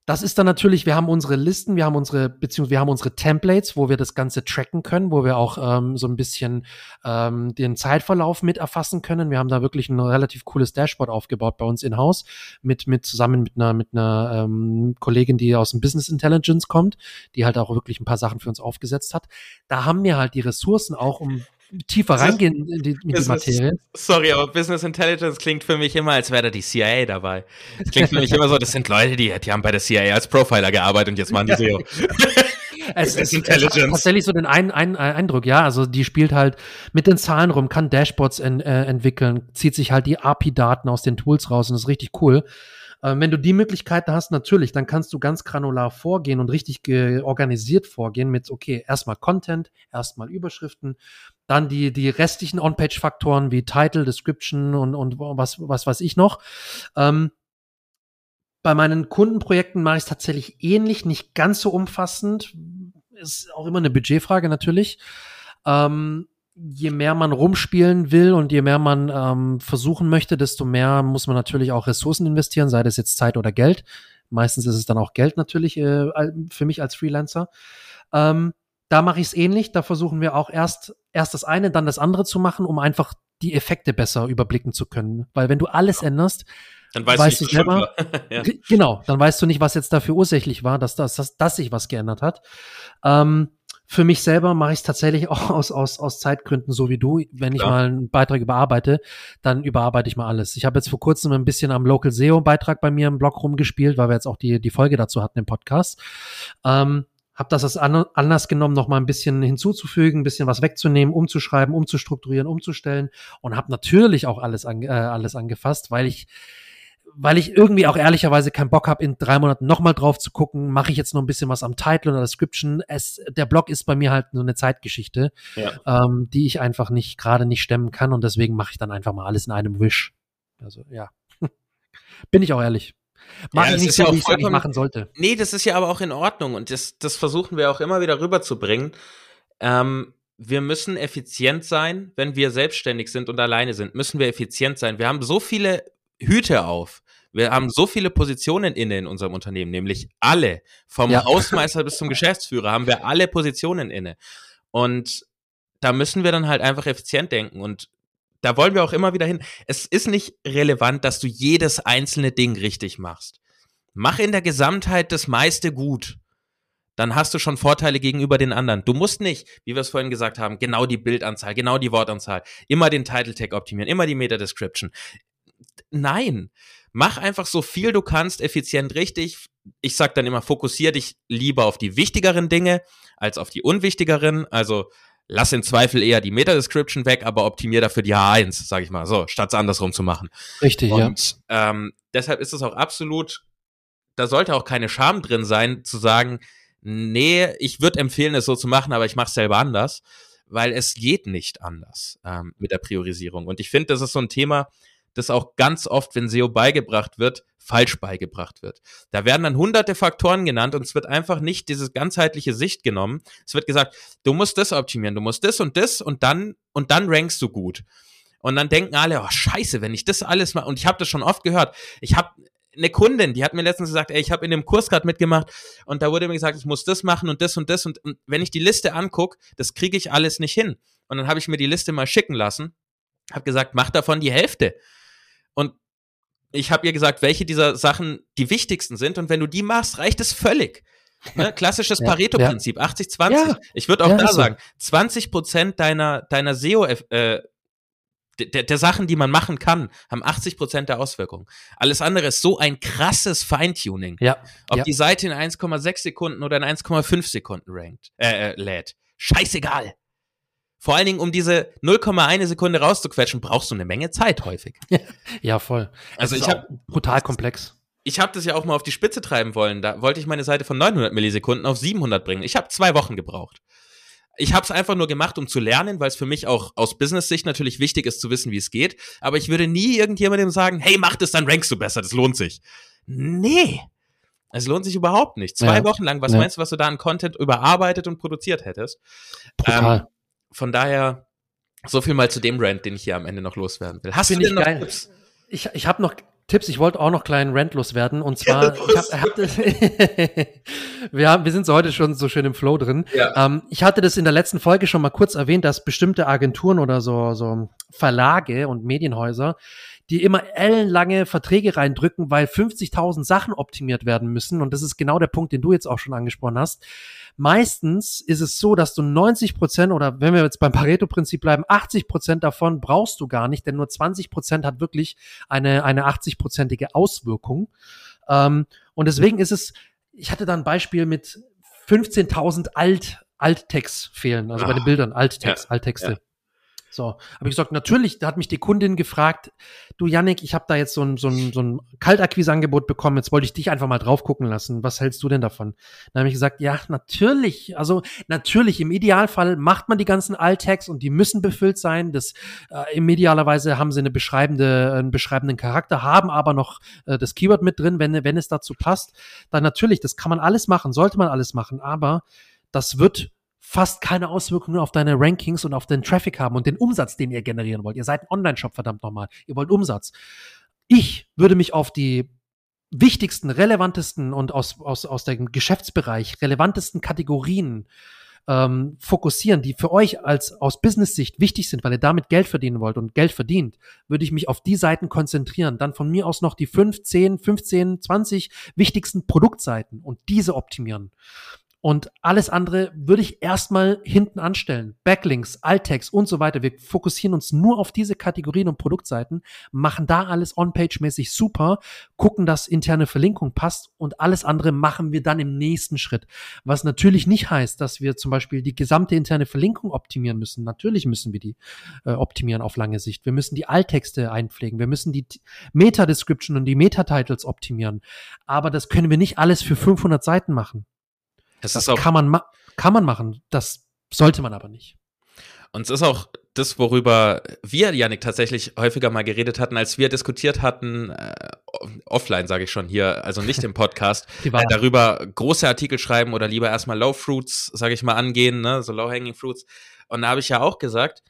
das ist dann natürlich, wir haben unsere Listen, wir haben unsere, beziehungsweise wir haben unsere Templates, wo wir das Ganze tracken können, wo wir auch ähm, so ein bisschen ähm, den Zeitverlauf mit erfassen können. Wir haben da wirklich ein relativ cooles Dashboard aufgebaut bei uns in-house, mit, mit zusammen mit einer, mit einer ähm, Kollegin, die aus dem Business Intelligence kommt, die halt auch wirklich ein paar Sachen für uns aufgesetzt hat. Da haben wir halt die Ressourcen auch, um tiefer reingehen in die, in die Materie. Sorry, aber Business Intelligence klingt für mich immer, als wäre da die CIA dabei. Das klingt für mich immer so, das sind Leute, die, die haben bei der CIA als Profiler gearbeitet und jetzt machen die SEO. es, hat tatsächlich so den ein, ein, Eindruck, ja. Also die spielt halt mit den Zahlen rum, kann Dashboards en, äh, entwickeln, zieht sich halt die API-Daten aus den Tools raus und das ist richtig cool. Ähm, wenn du die Möglichkeiten hast, natürlich, dann kannst du ganz granular vorgehen und richtig organisiert vorgehen mit, okay, erstmal Content, erstmal Überschriften, dann die, die restlichen On-Page-Faktoren wie Title, Description und, und was, was weiß ich noch. Ähm, bei meinen Kundenprojekten mache ich es tatsächlich ähnlich, nicht ganz so umfassend. Ist auch immer eine Budgetfrage natürlich. Ähm, je mehr man rumspielen will und je mehr man ähm, versuchen möchte, desto mehr muss man natürlich auch Ressourcen investieren, sei das jetzt Zeit oder Geld. Meistens ist es dann auch Geld natürlich äh, für mich als Freelancer. Ähm, da mache ich es ähnlich. Da versuchen wir auch erst, erst das eine, dann das andere zu machen, um einfach die Effekte besser überblicken zu können. Weil wenn du alles änderst, dann weißt, weißt du nicht selber, ja. genau, dann weißt du nicht, was jetzt dafür ursächlich war, dass, das, dass, dass sich was geändert hat. Ähm, für mich selber mache ich es tatsächlich auch aus, aus, aus Zeitgründen, so wie du. Wenn ich mal einen Beitrag überarbeite, dann überarbeite ich mal alles. Ich habe jetzt vor kurzem ein bisschen am Local SEO-Beitrag bei mir im Blog rumgespielt, weil wir jetzt auch die, die Folge dazu hatten im Podcast. Ähm, habe das als Anlass genommen, noch mal ein bisschen hinzuzufügen, ein bisschen was wegzunehmen, umzuschreiben, umzustrukturieren, umzustellen und habe natürlich auch alles, an, äh, alles angefasst, weil ich weil ich irgendwie auch ehrlicherweise keinen Bock habe, in drei Monaten nochmal drauf zu gucken, mache ich jetzt noch ein bisschen was am Title oder Description. Es, der Blog ist bei mir halt so eine Zeitgeschichte, ja. ähm, die ich einfach nicht gerade nicht stemmen kann und deswegen mache ich dann einfach mal alles in einem Wish. Also ja, bin ich auch ehrlich. Mach ja, ich nicht so, ja wie ich es machen sollte. Nee, das ist ja aber auch in Ordnung und das, das versuchen wir auch immer wieder rüberzubringen. Ähm, wir müssen effizient sein, wenn wir selbstständig sind und alleine sind, müssen wir effizient sein. Wir haben so viele Hüte auf. Wir haben so viele Positionen inne in unserem Unternehmen, nämlich alle. Vom ja. Hausmeister bis zum Geschäftsführer haben wir alle Positionen inne. Und da müssen wir dann halt einfach effizient denken. Und da wollen wir auch immer wieder hin. Es ist nicht relevant, dass du jedes einzelne Ding richtig machst. Mach in der Gesamtheit das meiste gut dann hast du schon Vorteile gegenüber den anderen. Du musst nicht, wie wir es vorhin gesagt haben, genau die Bildanzahl, genau die Wortanzahl, immer den Title Tag optimieren, immer die Meta Description. Nein, mach einfach so viel du kannst, effizient richtig. Ich sag dann immer, fokussier dich lieber auf die wichtigeren Dinge als auf die unwichtigeren. Also lass im Zweifel eher die Meta-Description weg, aber optimier dafür die H1, sag ich mal, so, statt es andersrum zu machen. Richtig, Und, ja. Ähm, deshalb ist es auch absolut, da sollte auch keine Scham drin sein, zu sagen, nee, ich würde empfehlen, es so zu machen, aber ich mache es selber anders, weil es geht nicht anders ähm, mit der Priorisierung. Und ich finde, das ist so ein Thema, das auch ganz oft, wenn SEO beigebracht wird, falsch beigebracht wird. Da werden dann hunderte Faktoren genannt und es wird einfach nicht diese ganzheitliche Sicht genommen. Es wird gesagt, du musst das optimieren, du musst das und das und dann und dann rankst du gut. Und dann denken alle, oh scheiße, wenn ich das alles mal und ich habe das schon oft gehört. Ich habe eine Kundin, die hat mir letztens gesagt, ey, ich habe in dem Kurs gerade mitgemacht und da wurde mir gesagt, ich muss das machen und das und das und, und wenn ich die Liste angucke, das kriege ich alles nicht hin. Und dann habe ich mir die Liste mal schicken lassen, habe gesagt, mach davon die Hälfte. Ich habe ihr gesagt, welche dieser Sachen die wichtigsten sind und wenn du die machst, reicht es völlig. Ne? Klassisches ja, Pareto-Prinzip, ja. 80-20. Ja, ich würde auch ja, da sagen, 20 Prozent deiner, deiner SEO, äh, der, der Sachen, die man machen kann, haben 80 Prozent der Auswirkungen. Alles andere ist so ein krasses Feintuning. Ja. Ob die Seite in 1,6 Sekunden oder in 1,5 Sekunden rankt, äh, äh, lädt. Scheißegal. Vor allen Dingen, um diese 0,1 Sekunde rauszuquetschen, brauchst du eine Menge Zeit häufig. ja, voll. Also ich habe brutal komplex. Ich habe das ja auch mal auf die Spitze treiben wollen. Da wollte ich meine Seite von 900 Millisekunden auf 700 bringen. Ich habe zwei Wochen gebraucht ich habe es einfach nur gemacht, um zu lernen, weil es für mich auch aus Business-Sicht natürlich wichtig ist zu wissen, wie es geht. Aber ich würde nie irgendjemandem sagen, hey, mach das, dann rankst du besser, das lohnt sich. Nee. Es lohnt sich überhaupt nicht. Zwei ja. Wochen lang, was ja. meinst du, was du da an Content überarbeitet und produziert hättest? Total. Ähm, von daher, so viel mal zu dem Rant, den ich hier am Ende noch loswerden will. Hast Find du denn noch geil. Tipps? Ich, ich habe noch Tipps, ich wollte auch noch kleinen Rant werden und zwar, ich hab, hab wir, haben, wir sind so heute schon so schön im Flow drin. Ja. Ähm, ich hatte das in der letzten Folge schon mal kurz erwähnt, dass bestimmte Agenturen oder so, so Verlage und Medienhäuser die immer ellenlange Verträge reindrücken, weil 50.000 Sachen optimiert werden müssen. Und das ist genau der Punkt, den du jetzt auch schon angesprochen hast. Meistens ist es so, dass du 90 Prozent oder wenn wir jetzt beim Pareto-Prinzip bleiben, 80 Prozent davon brauchst du gar nicht, denn nur 20 Prozent hat wirklich eine, eine 80-prozentige Auswirkung. Ähm, und deswegen ist es, ich hatte da ein Beispiel mit 15.000 Alt, Alttext fehlen, also Ach, bei den Bildern, Alttext, ja, Alttexte. Ja. So, habe ich gesagt, natürlich, da hat mich die Kundin gefragt, du Yannick, ich habe da jetzt so ein, so ein, so ein Kaltakquise-Angebot bekommen, jetzt wollte ich dich einfach mal drauf gucken lassen. Was hältst du denn davon? Dann habe ich gesagt, ja, natürlich, also natürlich, im Idealfall macht man die ganzen Alt-Tags und die müssen befüllt sein. Das äh, im idealerweise haben sie eine beschreibende, einen beschreibenden Charakter, haben aber noch äh, das Keyword mit drin, wenn, wenn es dazu passt. Dann natürlich, das kann man alles machen, sollte man alles machen, aber das wird fast keine Auswirkungen auf deine Rankings und auf den Traffic haben und den Umsatz, den ihr generieren wollt. Ihr seid ein Online-Shop, verdammt nochmal. Ihr wollt Umsatz. Ich würde mich auf die wichtigsten, relevantesten und aus, aus, aus dem Geschäftsbereich relevantesten Kategorien ähm, fokussieren, die für euch als aus Business-Sicht wichtig sind, weil ihr damit Geld verdienen wollt und Geld verdient, würde ich mich auf die Seiten konzentrieren. Dann von mir aus noch die 5, 10, 15, 20 wichtigsten Produktseiten und diese optimieren. Und alles andere würde ich erstmal hinten anstellen. Backlinks, Alttext und so weiter. Wir fokussieren uns nur auf diese Kategorien und Produktseiten, machen da alles on-page-mäßig super, gucken, dass interne Verlinkung passt und alles andere machen wir dann im nächsten Schritt. Was natürlich nicht heißt, dass wir zum Beispiel die gesamte interne Verlinkung optimieren müssen. Natürlich müssen wir die äh, optimieren auf lange Sicht. Wir müssen die Alttexte einpflegen. Wir müssen die Meta-Description und die Meta-Titles optimieren. Aber das können wir nicht alles für 500 Seiten machen. Das, das kann, man kann man machen. Das sollte man aber nicht. Und es ist auch das, worüber wir, Janik, tatsächlich häufiger mal geredet hatten, als wir diskutiert hatten, äh, offline sage ich schon hier, also nicht im Podcast, äh, darüber große Artikel schreiben oder lieber erstmal Low Fruits, sage ich mal, angehen, ne, so Low Hanging Fruits. Und da habe ich ja auch gesagt,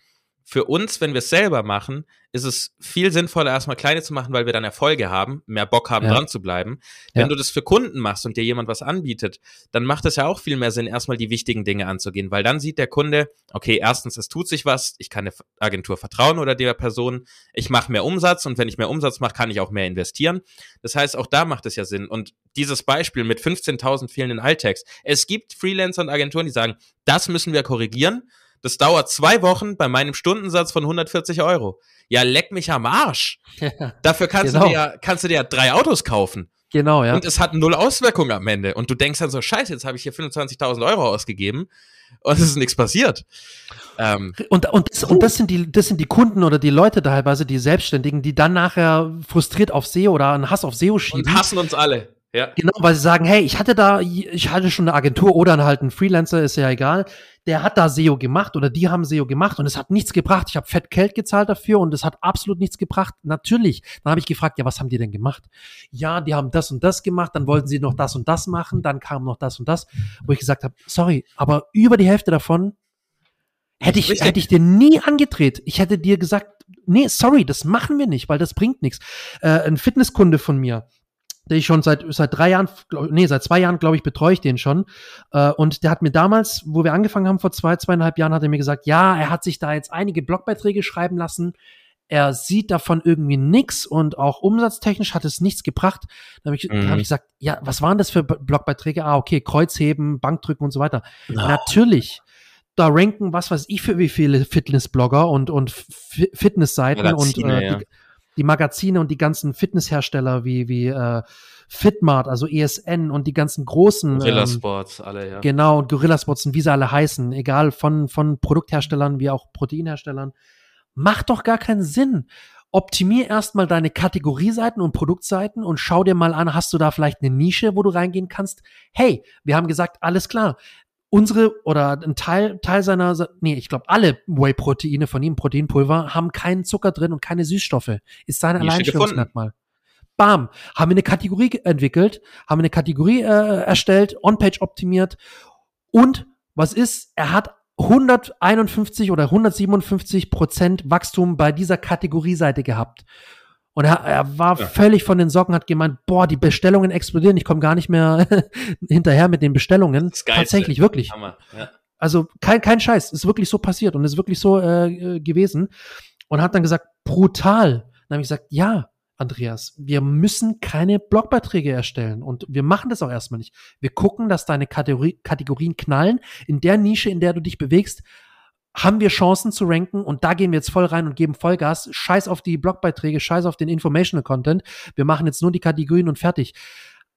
für uns, wenn wir es selber machen, ist es viel sinnvoller, erstmal kleine zu machen, weil wir dann Erfolge haben, mehr Bock haben, ja. dran zu bleiben. Wenn ja. du das für Kunden machst und dir jemand was anbietet, dann macht es ja auch viel mehr Sinn, erstmal die wichtigen Dinge anzugehen, weil dann sieht der Kunde, okay, erstens, es tut sich was, ich kann der Agentur vertrauen oder der Person, ich mache mehr Umsatz und wenn ich mehr Umsatz mache, kann ich auch mehr investieren. Das heißt, auch da macht es ja Sinn. Und dieses Beispiel mit 15.000 fehlenden Alttext, es gibt Freelancer und Agenturen, die sagen, das müssen wir korrigieren das dauert zwei Wochen bei meinem Stundensatz von 140 Euro. Ja, leck mich am Arsch. Dafür kannst genau. du dir kannst du dir drei Autos kaufen. Genau, ja. Und es hat null Auswirkungen am Ende. Und du denkst dann so, scheiße, jetzt habe ich hier 25.000 Euro ausgegeben und es ist nichts passiert. Ähm, und, und, das, und das sind die, das sind die Kunden oder die Leute teilweise, die Selbstständigen, die dann nachher frustriert auf SEO oder einen Hass auf SEO schieben. Und hassen uns alle. Ja. Genau, weil sie sagen, hey, ich hatte da, ich hatte schon eine Agentur oder halt einen Freelancer, ist ja egal, der hat da SEO gemacht oder die haben SEO gemacht und es hat nichts gebracht. Ich habe fett Geld gezahlt dafür und es hat absolut nichts gebracht. Natürlich. Dann habe ich gefragt, ja, was haben die denn gemacht? Ja, die haben das und das gemacht, dann wollten sie noch das und das machen, dann kam noch das und das, wo ich gesagt habe, sorry, aber über die Hälfte davon hätte ich, hätte ich dir nie angedreht. Ich hätte dir gesagt, nee, sorry, das machen wir nicht, weil das bringt nichts. Äh, ein Fitnesskunde von mir, der ich schon seit seit drei Jahren, nee, seit zwei Jahren, glaube ich, betreue ich den schon. Äh, und der hat mir damals, wo wir angefangen haben, vor zwei, zweieinhalb Jahren, hat er mir gesagt, ja, er hat sich da jetzt einige Blogbeiträge schreiben lassen. Er sieht davon irgendwie nix und auch umsatztechnisch hat es nichts gebracht. Da habe ich, mhm. hab ich gesagt, ja, was waren das für Blogbeiträge? Ah, okay, Kreuzheben, Bankdrücken und so weiter. Oh. Natürlich da ranken, was weiß ich für wie viele Fitnessblogger und, und Fitnessseiten Magazine, und äh, ja. die, die Magazine und die ganzen Fitnesshersteller wie, wie äh, Fitmart, also ESN und die ganzen großen Gorilla ähm, Sports, alle, ja. Genau, und Gorilla Sports und wie sie alle heißen, egal von, von Produktherstellern wie auch Proteinherstellern, macht doch gar keinen Sinn. Optimier erstmal deine Kategorieseiten und Produktseiten und schau dir mal an, hast du da vielleicht eine Nische, wo du reingehen kannst? Hey, wir haben gesagt, alles klar unsere oder ein Teil, Teil seiner, nee, ich glaube, alle Whey-Proteine von ihm, Proteinpulver, haben keinen Zucker drin und keine Süßstoffe. Ist sein Alleinstellungsmerkmal. Bam, haben wir eine Kategorie entwickelt, haben eine Kategorie äh, erstellt, On-Page optimiert und was ist? Er hat 151 oder 157 Prozent Wachstum bei dieser Kategorieseite gehabt. Und er, er war ja. völlig von den Socken, hat gemeint, boah, die Bestellungen explodieren, ich komme gar nicht mehr hinterher mit den Bestellungen. Tatsächlich, wirklich. Ja. Also kein, kein Scheiß, ist wirklich so passiert und ist wirklich so äh, gewesen. Und hat dann gesagt, brutal. Dann habe ich gesagt, ja, Andreas, wir müssen keine Blogbeiträge erstellen und wir machen das auch erstmal nicht. Wir gucken, dass deine Kategorie, Kategorien knallen. In der Nische, in der du dich bewegst, haben wir Chancen zu ranken und da gehen wir jetzt voll rein und geben Vollgas. Scheiß auf die Blogbeiträge, scheiß auf den Informational Content. Wir machen jetzt nur die Kategorien und fertig.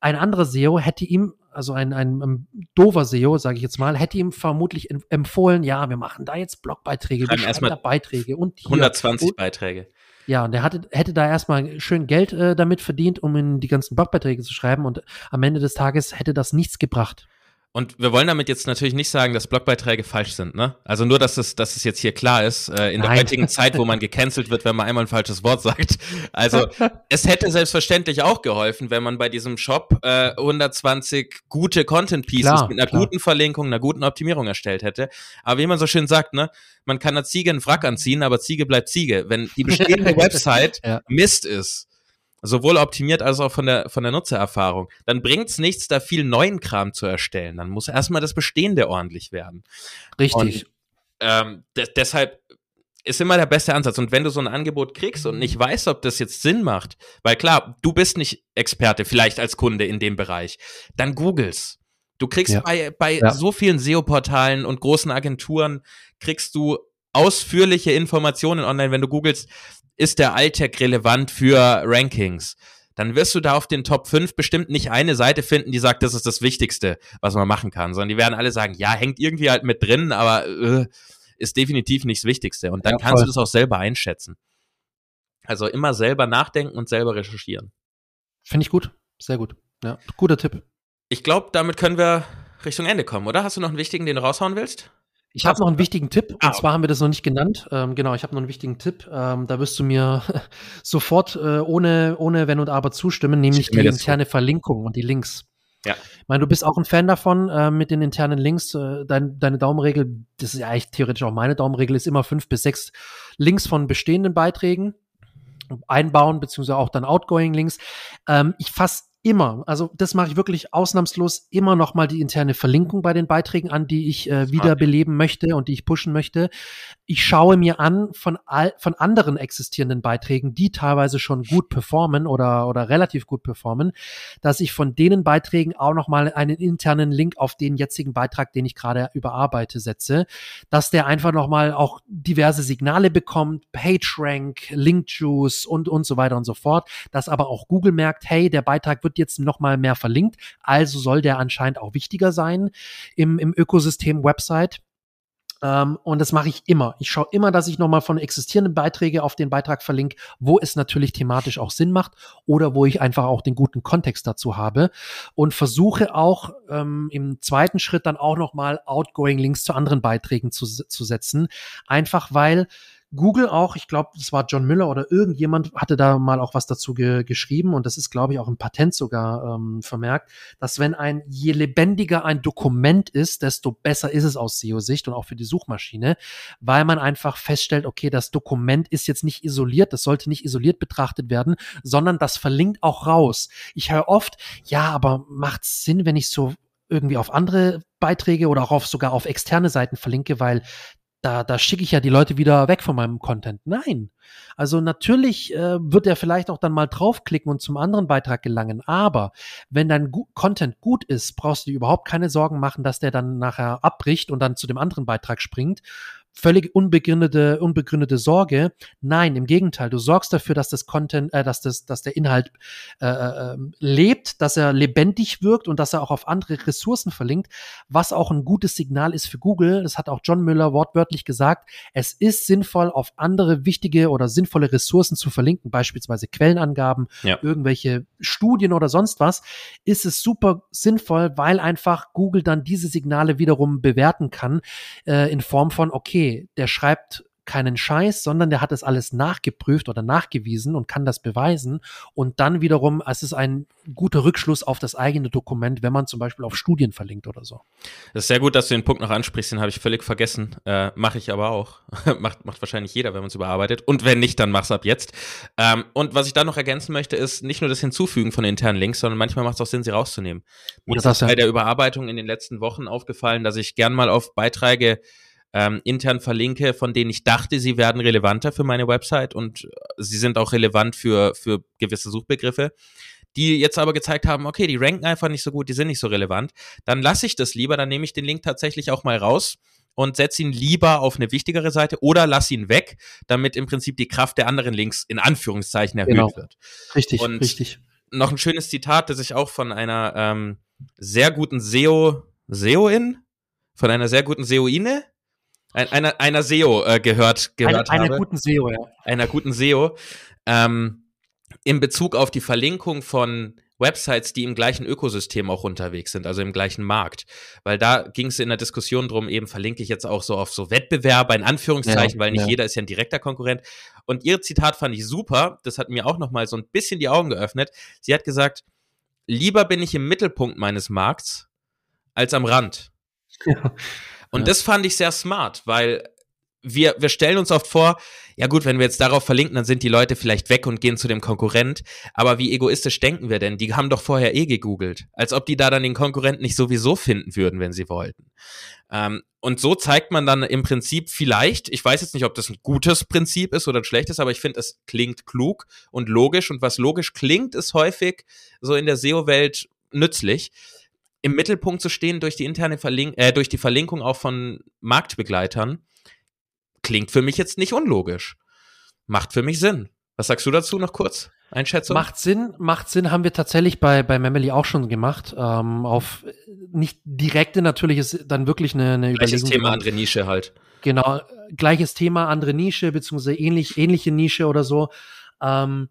Ein anderer SEO hätte ihm, also ein, ein, ein dover SEO, sage ich jetzt mal, hätte ihm vermutlich empfohlen, ja, wir machen da jetzt Blogbeiträge, wir schreiben da Beiträge und hier. 120 und, Beiträge. Ja, und er hatte, hätte da erstmal schön Geld äh, damit verdient, um in die ganzen Blogbeiträge zu schreiben und am Ende des Tages hätte das nichts gebracht. Und wir wollen damit jetzt natürlich nicht sagen, dass Blogbeiträge falsch sind, ne? Also nur, dass es, dass es jetzt hier klar ist, äh, in Nein. der heutigen Zeit, wo man gecancelt wird, wenn man einmal ein falsches Wort sagt. Also es hätte selbstverständlich auch geholfen, wenn man bei diesem Shop äh, 120 gute Content Pieces klar, mit einer klar. guten Verlinkung, einer guten Optimierung erstellt hätte. Aber wie man so schön sagt, ne? Man kann einer Ziege einen Frack anziehen, aber Ziege bleibt Ziege. Wenn die bestehende Website ja. Mist ist, sowohl optimiert als auch von der, von der Nutzererfahrung, dann bringt es nichts, da viel neuen Kram zu erstellen. Dann muss erstmal das Bestehende ordentlich werden. Richtig. Und, ähm, de deshalb ist immer der beste Ansatz. Und wenn du so ein Angebot kriegst und nicht weißt, ob das jetzt Sinn macht, weil klar, du bist nicht Experte, vielleicht als Kunde in dem Bereich, dann googles. Du kriegst ja. bei, bei ja. so vielen SEO-Portalen und großen Agenturen, kriegst du ausführliche Informationen online, wenn du googelst, ist der Alltag relevant für Rankings? Dann wirst du da auf den Top 5 bestimmt nicht eine Seite finden, die sagt, das ist das Wichtigste, was man machen kann, sondern die werden alle sagen, ja, hängt irgendwie halt mit drin, aber äh, ist definitiv nicht das Wichtigste. Und dann ja, kannst du das auch selber einschätzen. Also immer selber nachdenken und selber recherchieren. Finde ich gut. Sehr gut. Ja, guter Tipp. Ich glaube, damit können wir Richtung Ende kommen, oder? Hast du noch einen wichtigen, den du raushauen willst? Ich habe noch einen wichtigen Tipp, ah, und zwar haben wir das noch nicht genannt. Ähm, genau, ich habe noch einen wichtigen Tipp. Ähm, da wirst du mir sofort äh, ohne, ohne Wenn und Aber zustimmen, nämlich die interne zu. Verlinkung und die Links. Ja. Ich meine, du bist auch ein Fan davon äh, mit den internen Links. Äh, dein, deine Daumenregel, das ist ja eigentlich theoretisch auch meine Daumenregel, ist immer fünf bis sechs Links von bestehenden Beiträgen einbauen, beziehungsweise auch dann Outgoing Links. Ähm, ich fasse immer, also das mache ich wirklich ausnahmslos, immer noch mal die interne Verlinkung bei den Beiträgen an, die ich äh, wiederbeleben möchte und die ich pushen möchte. Ich schaue mir an von, all, von anderen existierenden Beiträgen, die teilweise schon gut performen oder, oder relativ gut performen, dass ich von denen Beiträgen auch noch mal einen internen Link auf den jetzigen Beitrag, den ich gerade überarbeite, setze, dass der einfach noch mal auch diverse Signale bekommt, PageRank, Linkjuice und, und so weiter und so fort, dass aber auch Google merkt, hey, der Beitrag wird jetzt noch mal mehr verlinkt, also soll der anscheinend auch wichtiger sein im, im Ökosystem Website. Ähm, und das mache ich immer. Ich schaue immer, dass ich nochmal von existierenden Beiträgen auf den Beitrag verlinke, wo es natürlich thematisch auch Sinn macht oder wo ich einfach auch den guten Kontext dazu habe und versuche auch ähm, im zweiten Schritt dann auch nochmal Outgoing Links zu anderen Beiträgen zu, zu setzen. Einfach weil Google auch, ich glaube, das war John Miller oder irgendjemand hatte da mal auch was dazu ge geschrieben und das ist, glaube ich, auch im Patent sogar ähm, vermerkt, dass wenn ein, je lebendiger ein Dokument ist, desto besser ist es aus SEO-Sicht und auch für die Suchmaschine, weil man einfach feststellt, okay, das Dokument ist jetzt nicht isoliert, das sollte nicht isoliert betrachtet werden, sondern das verlinkt auch raus. Ich höre oft, ja, aber macht Sinn, wenn ich so irgendwie auf andere Beiträge oder auch auf, sogar auf externe Seiten verlinke, weil da, da schicke ich ja die Leute wieder weg von meinem Content. Nein. Also natürlich äh, wird er vielleicht auch dann mal draufklicken und zum anderen Beitrag gelangen. Aber wenn dein Gu Content gut ist, brauchst du dir überhaupt keine Sorgen machen, dass der dann nachher abbricht und dann zu dem anderen Beitrag springt, völlig unbegründete, unbegründete Sorge. Nein, im Gegenteil, du sorgst dafür, dass das Content, äh, dass das, dass der Inhalt äh, äh, lebt, dass er lebendig wirkt und dass er auch auf andere Ressourcen verlinkt, was auch ein gutes Signal ist für Google. Das hat auch John Müller wortwörtlich gesagt. Es ist sinnvoll, auf andere wichtige oder sinnvolle Ressourcen zu verlinken, beispielsweise Quellenangaben, ja. irgendwelche Studien oder sonst was. Ist es super sinnvoll, weil einfach Google dann diese Signale wiederum bewerten kann äh, in Form von okay der schreibt keinen Scheiß, sondern der hat das alles nachgeprüft oder nachgewiesen und kann das beweisen. Und dann wiederum, es ist ein guter Rückschluss auf das eigene Dokument, wenn man zum Beispiel auf Studien verlinkt oder so. Das ist sehr gut, dass du den Punkt noch ansprichst, den habe ich völlig vergessen. Äh, Mache ich aber auch. macht, macht wahrscheinlich jeder, wenn man es überarbeitet. Und wenn nicht, dann mach's ab jetzt. Ähm, und was ich da noch ergänzen möchte, ist nicht nur das Hinzufügen von internen Links, sondern manchmal macht es auch Sinn, sie rauszunehmen. Mir ist bei der Überarbeitung in den letzten Wochen aufgefallen, dass ich gern mal auf Beiträge ähm, intern verlinke, von denen ich dachte, sie werden relevanter für meine Website und äh, sie sind auch relevant für, für gewisse Suchbegriffe die jetzt aber gezeigt haben, okay, die ranken einfach nicht so gut, die sind nicht so relevant, dann lasse ich das lieber, dann nehme ich den Link tatsächlich auch mal raus und setze ihn lieber auf eine wichtigere Seite oder lass ihn weg, damit im Prinzip die Kraft der anderen Links in Anführungszeichen erhöht genau. wird. Richtig, und richtig. Noch ein schönes Zitat, das ich auch von einer ähm, sehr guten SEO, SEO-In, von einer sehr guten SEOine ein, einer, einer SEO äh, gehört, gehört eine, habe. Einer guten SEO, ja. Einer guten SEO. Ähm, in Bezug auf die Verlinkung von Websites, die im gleichen Ökosystem auch unterwegs sind, also im gleichen Markt. Weil da ging es in der Diskussion drum, eben verlinke ich jetzt auch so auf so Wettbewerber in Anführungszeichen, ja, weil nicht ja. jeder ist ja ein direkter Konkurrent. Und ihr Zitat fand ich super, das hat mir auch nochmal so ein bisschen die Augen geöffnet. Sie hat gesagt, lieber bin ich im Mittelpunkt meines Markts als am Rand. Ja. Und ja. das fand ich sehr smart, weil wir, wir stellen uns oft vor, ja gut, wenn wir jetzt darauf verlinken, dann sind die Leute vielleicht weg und gehen zu dem Konkurrent. Aber wie egoistisch denken wir denn? Die haben doch vorher eh gegoogelt. Als ob die da dann den Konkurrenten nicht sowieso finden würden, wenn sie wollten. Ähm, und so zeigt man dann im Prinzip vielleicht, ich weiß jetzt nicht, ob das ein gutes Prinzip ist oder ein schlechtes, aber ich finde, es klingt klug und logisch. Und was logisch klingt, ist häufig so in der SEO-Welt nützlich im Mittelpunkt zu stehen durch die interne Verlink äh, durch die Verlinkung auch von Marktbegleitern, klingt für mich jetzt nicht unlogisch. Macht für mich Sinn. Was sagst du dazu noch kurz? Einschätzung? Macht Sinn, macht Sinn, haben wir tatsächlich bei, bei Memely auch schon gemacht. Ähm, auf nicht direkte natürlich ist dann wirklich eine, eine Gleiches Überlegung. Thema, andere Nische halt. Genau, gleiches Thema, andere Nische, beziehungsweise ähnlich, ähnliche Nische oder so. Ähm,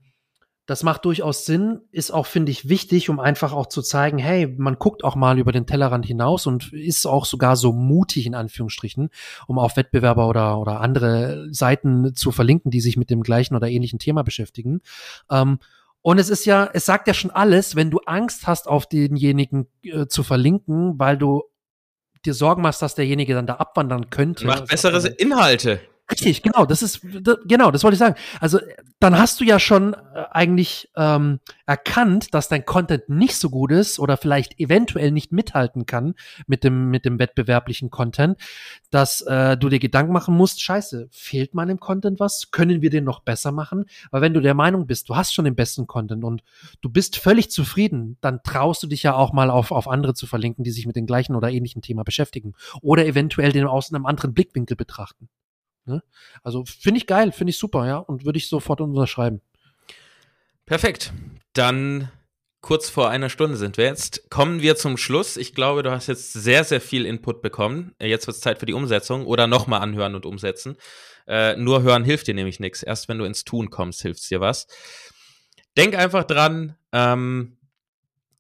das macht durchaus Sinn, ist auch, finde ich, wichtig, um einfach auch zu zeigen, hey, man guckt auch mal über den Tellerrand hinaus und ist auch sogar so mutig, in Anführungsstrichen, um auf Wettbewerber oder, oder andere Seiten zu verlinken, die sich mit dem gleichen oder ähnlichen Thema beschäftigen. Ähm, und es ist ja, es sagt ja schon alles, wenn du Angst hast, auf denjenigen äh, zu verlinken, weil du dir Sorgen machst, dass derjenige dann da abwandern könnte. Macht bessere Inhalte. Richtig, genau, das ist, genau, das wollte ich sagen. Also, dann hast du ja schon äh, eigentlich ähm, erkannt, dass dein Content nicht so gut ist oder vielleicht eventuell nicht mithalten kann mit dem, mit dem wettbewerblichen Content, dass äh, du dir Gedanken machen musst, scheiße, fehlt meinem Content was? Können wir den noch besser machen? Weil wenn du der Meinung bist, du hast schon den besten Content und du bist völlig zufrieden, dann traust du dich ja auch mal auf, auf andere zu verlinken, die sich mit dem gleichen oder ähnlichen Thema beschäftigen oder eventuell den aus einem anderen Blickwinkel betrachten. Ne? Also finde ich geil, finde ich super, ja, und würde ich sofort unterschreiben. Perfekt. Dann kurz vor einer Stunde sind wir jetzt. Kommen wir zum Schluss. Ich glaube, du hast jetzt sehr, sehr viel Input bekommen. Äh, jetzt wird es Zeit für die Umsetzung oder nochmal anhören und umsetzen. Äh, nur hören hilft dir nämlich nichts. Erst wenn du ins Tun kommst, hilft dir was. Denk einfach dran, ähm,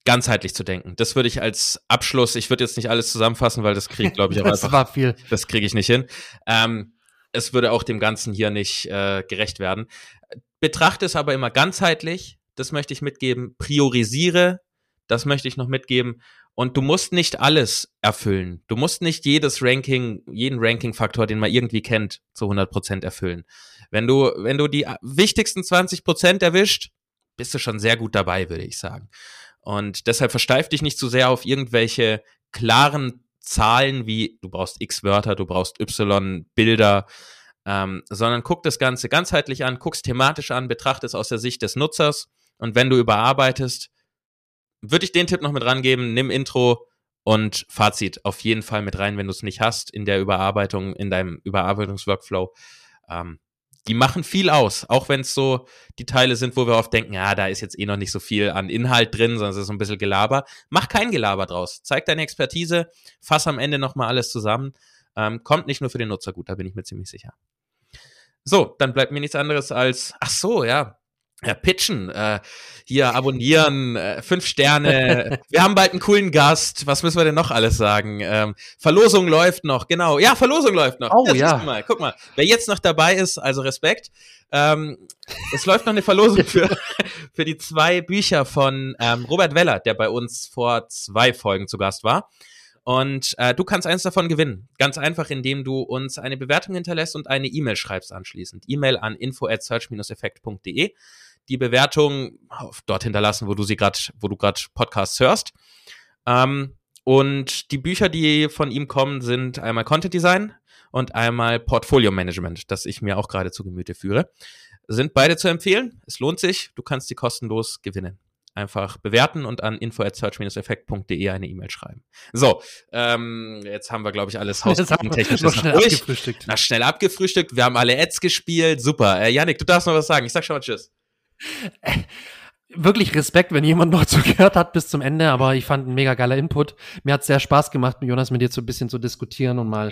ganzheitlich zu denken. Das würde ich als Abschluss, ich würde jetzt nicht alles zusammenfassen, weil das kriege glaube ich, auch das einfach. war viel. Das kriege ich nicht hin. Ähm, es würde auch dem Ganzen hier nicht äh, gerecht werden. Betrachte es aber immer ganzheitlich, das möchte ich mitgeben. Priorisiere, das möchte ich noch mitgeben. Und du musst nicht alles erfüllen. Du musst nicht jedes Ranking, jeden Ranking-Faktor, den man irgendwie kennt, zu 100 Prozent erfüllen. Wenn du, wenn du die wichtigsten 20 Prozent erwischt, bist du schon sehr gut dabei, würde ich sagen. Und deshalb versteif dich nicht zu sehr auf irgendwelche klaren Zahlen wie du brauchst x Wörter, du brauchst y Bilder, ähm, sondern guck das Ganze ganzheitlich an, guck's thematisch an, betrachte es aus der Sicht des Nutzers und wenn du überarbeitest, würde ich den Tipp noch mit rangeben, nimm Intro und Fazit auf jeden Fall mit rein, wenn du es nicht hast in der Überarbeitung, in deinem Überarbeitungsworkflow. Ähm, die machen viel aus, auch wenn es so die Teile sind, wo wir oft denken, ja, da ist jetzt eh noch nicht so viel an Inhalt drin, sondern es ist so ein bisschen Gelaber. Mach kein Gelaber draus. Zeig deine Expertise, fass am Ende nochmal alles zusammen. Ähm, kommt nicht nur für den Nutzer gut, da bin ich mir ziemlich sicher. So, dann bleibt mir nichts anderes als, ach so, ja, ja, pitchen, äh, hier abonnieren, äh, fünf Sterne. wir haben bald einen coolen Gast. Was müssen wir denn noch alles sagen? Ähm, Verlosung läuft noch, genau. Ja, Verlosung läuft noch. Oh ja. Mal. Guck mal, wer jetzt noch dabei ist, also Respekt. Ähm, es läuft noch eine Verlosung für, für die zwei Bücher von ähm, Robert Weller, der bei uns vor zwei Folgen zu Gast war. Und äh, du kannst eins davon gewinnen. Ganz einfach, indem du uns eine Bewertung hinterlässt und eine E-Mail schreibst anschließend. E-Mail an info at search-effekt.de die Bewertung dort hinterlassen, wo du sie gerade, wo du gerade Podcasts hörst. Ähm, und die Bücher, die von ihm kommen, sind einmal Content Design und einmal Portfolio Management, das ich mir auch gerade zu Gemüte führe. Sind beide zu empfehlen. Es lohnt sich. Du kannst sie kostenlos gewinnen. Einfach bewerten und an info at search-effekt.de eine E-Mail schreiben. So, ähm, jetzt haben wir, glaube ich, alles hausgruppentechnisch schnell durch. abgefrühstückt. Na, schnell abgefrühstückt. Wir haben alle Ads gespielt. Super. Äh, Janik, du darfst noch was sagen. Ich sag schon mal Tschüss. Wirklich Respekt, wenn jemand noch zugehört hat bis zum Ende, aber ich fand ein mega geiler Input. Mir hat sehr Spaß gemacht, mit Jonas mit dir so ein bisschen zu diskutieren und mal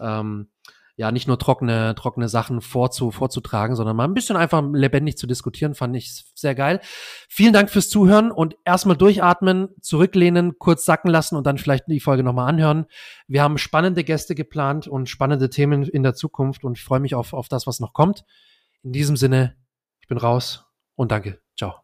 ähm, ja nicht nur trockene, trockene Sachen vorzu, vorzutragen, sondern mal ein bisschen einfach lebendig zu diskutieren, fand ich sehr geil. Vielen Dank fürs Zuhören und erstmal durchatmen, zurücklehnen, kurz sacken lassen und dann vielleicht die Folge nochmal anhören. Wir haben spannende Gäste geplant und spannende Themen in der Zukunft und ich freue mich auf, auf das, was noch kommt. In diesem Sinne, ich bin raus und danke. Ciao.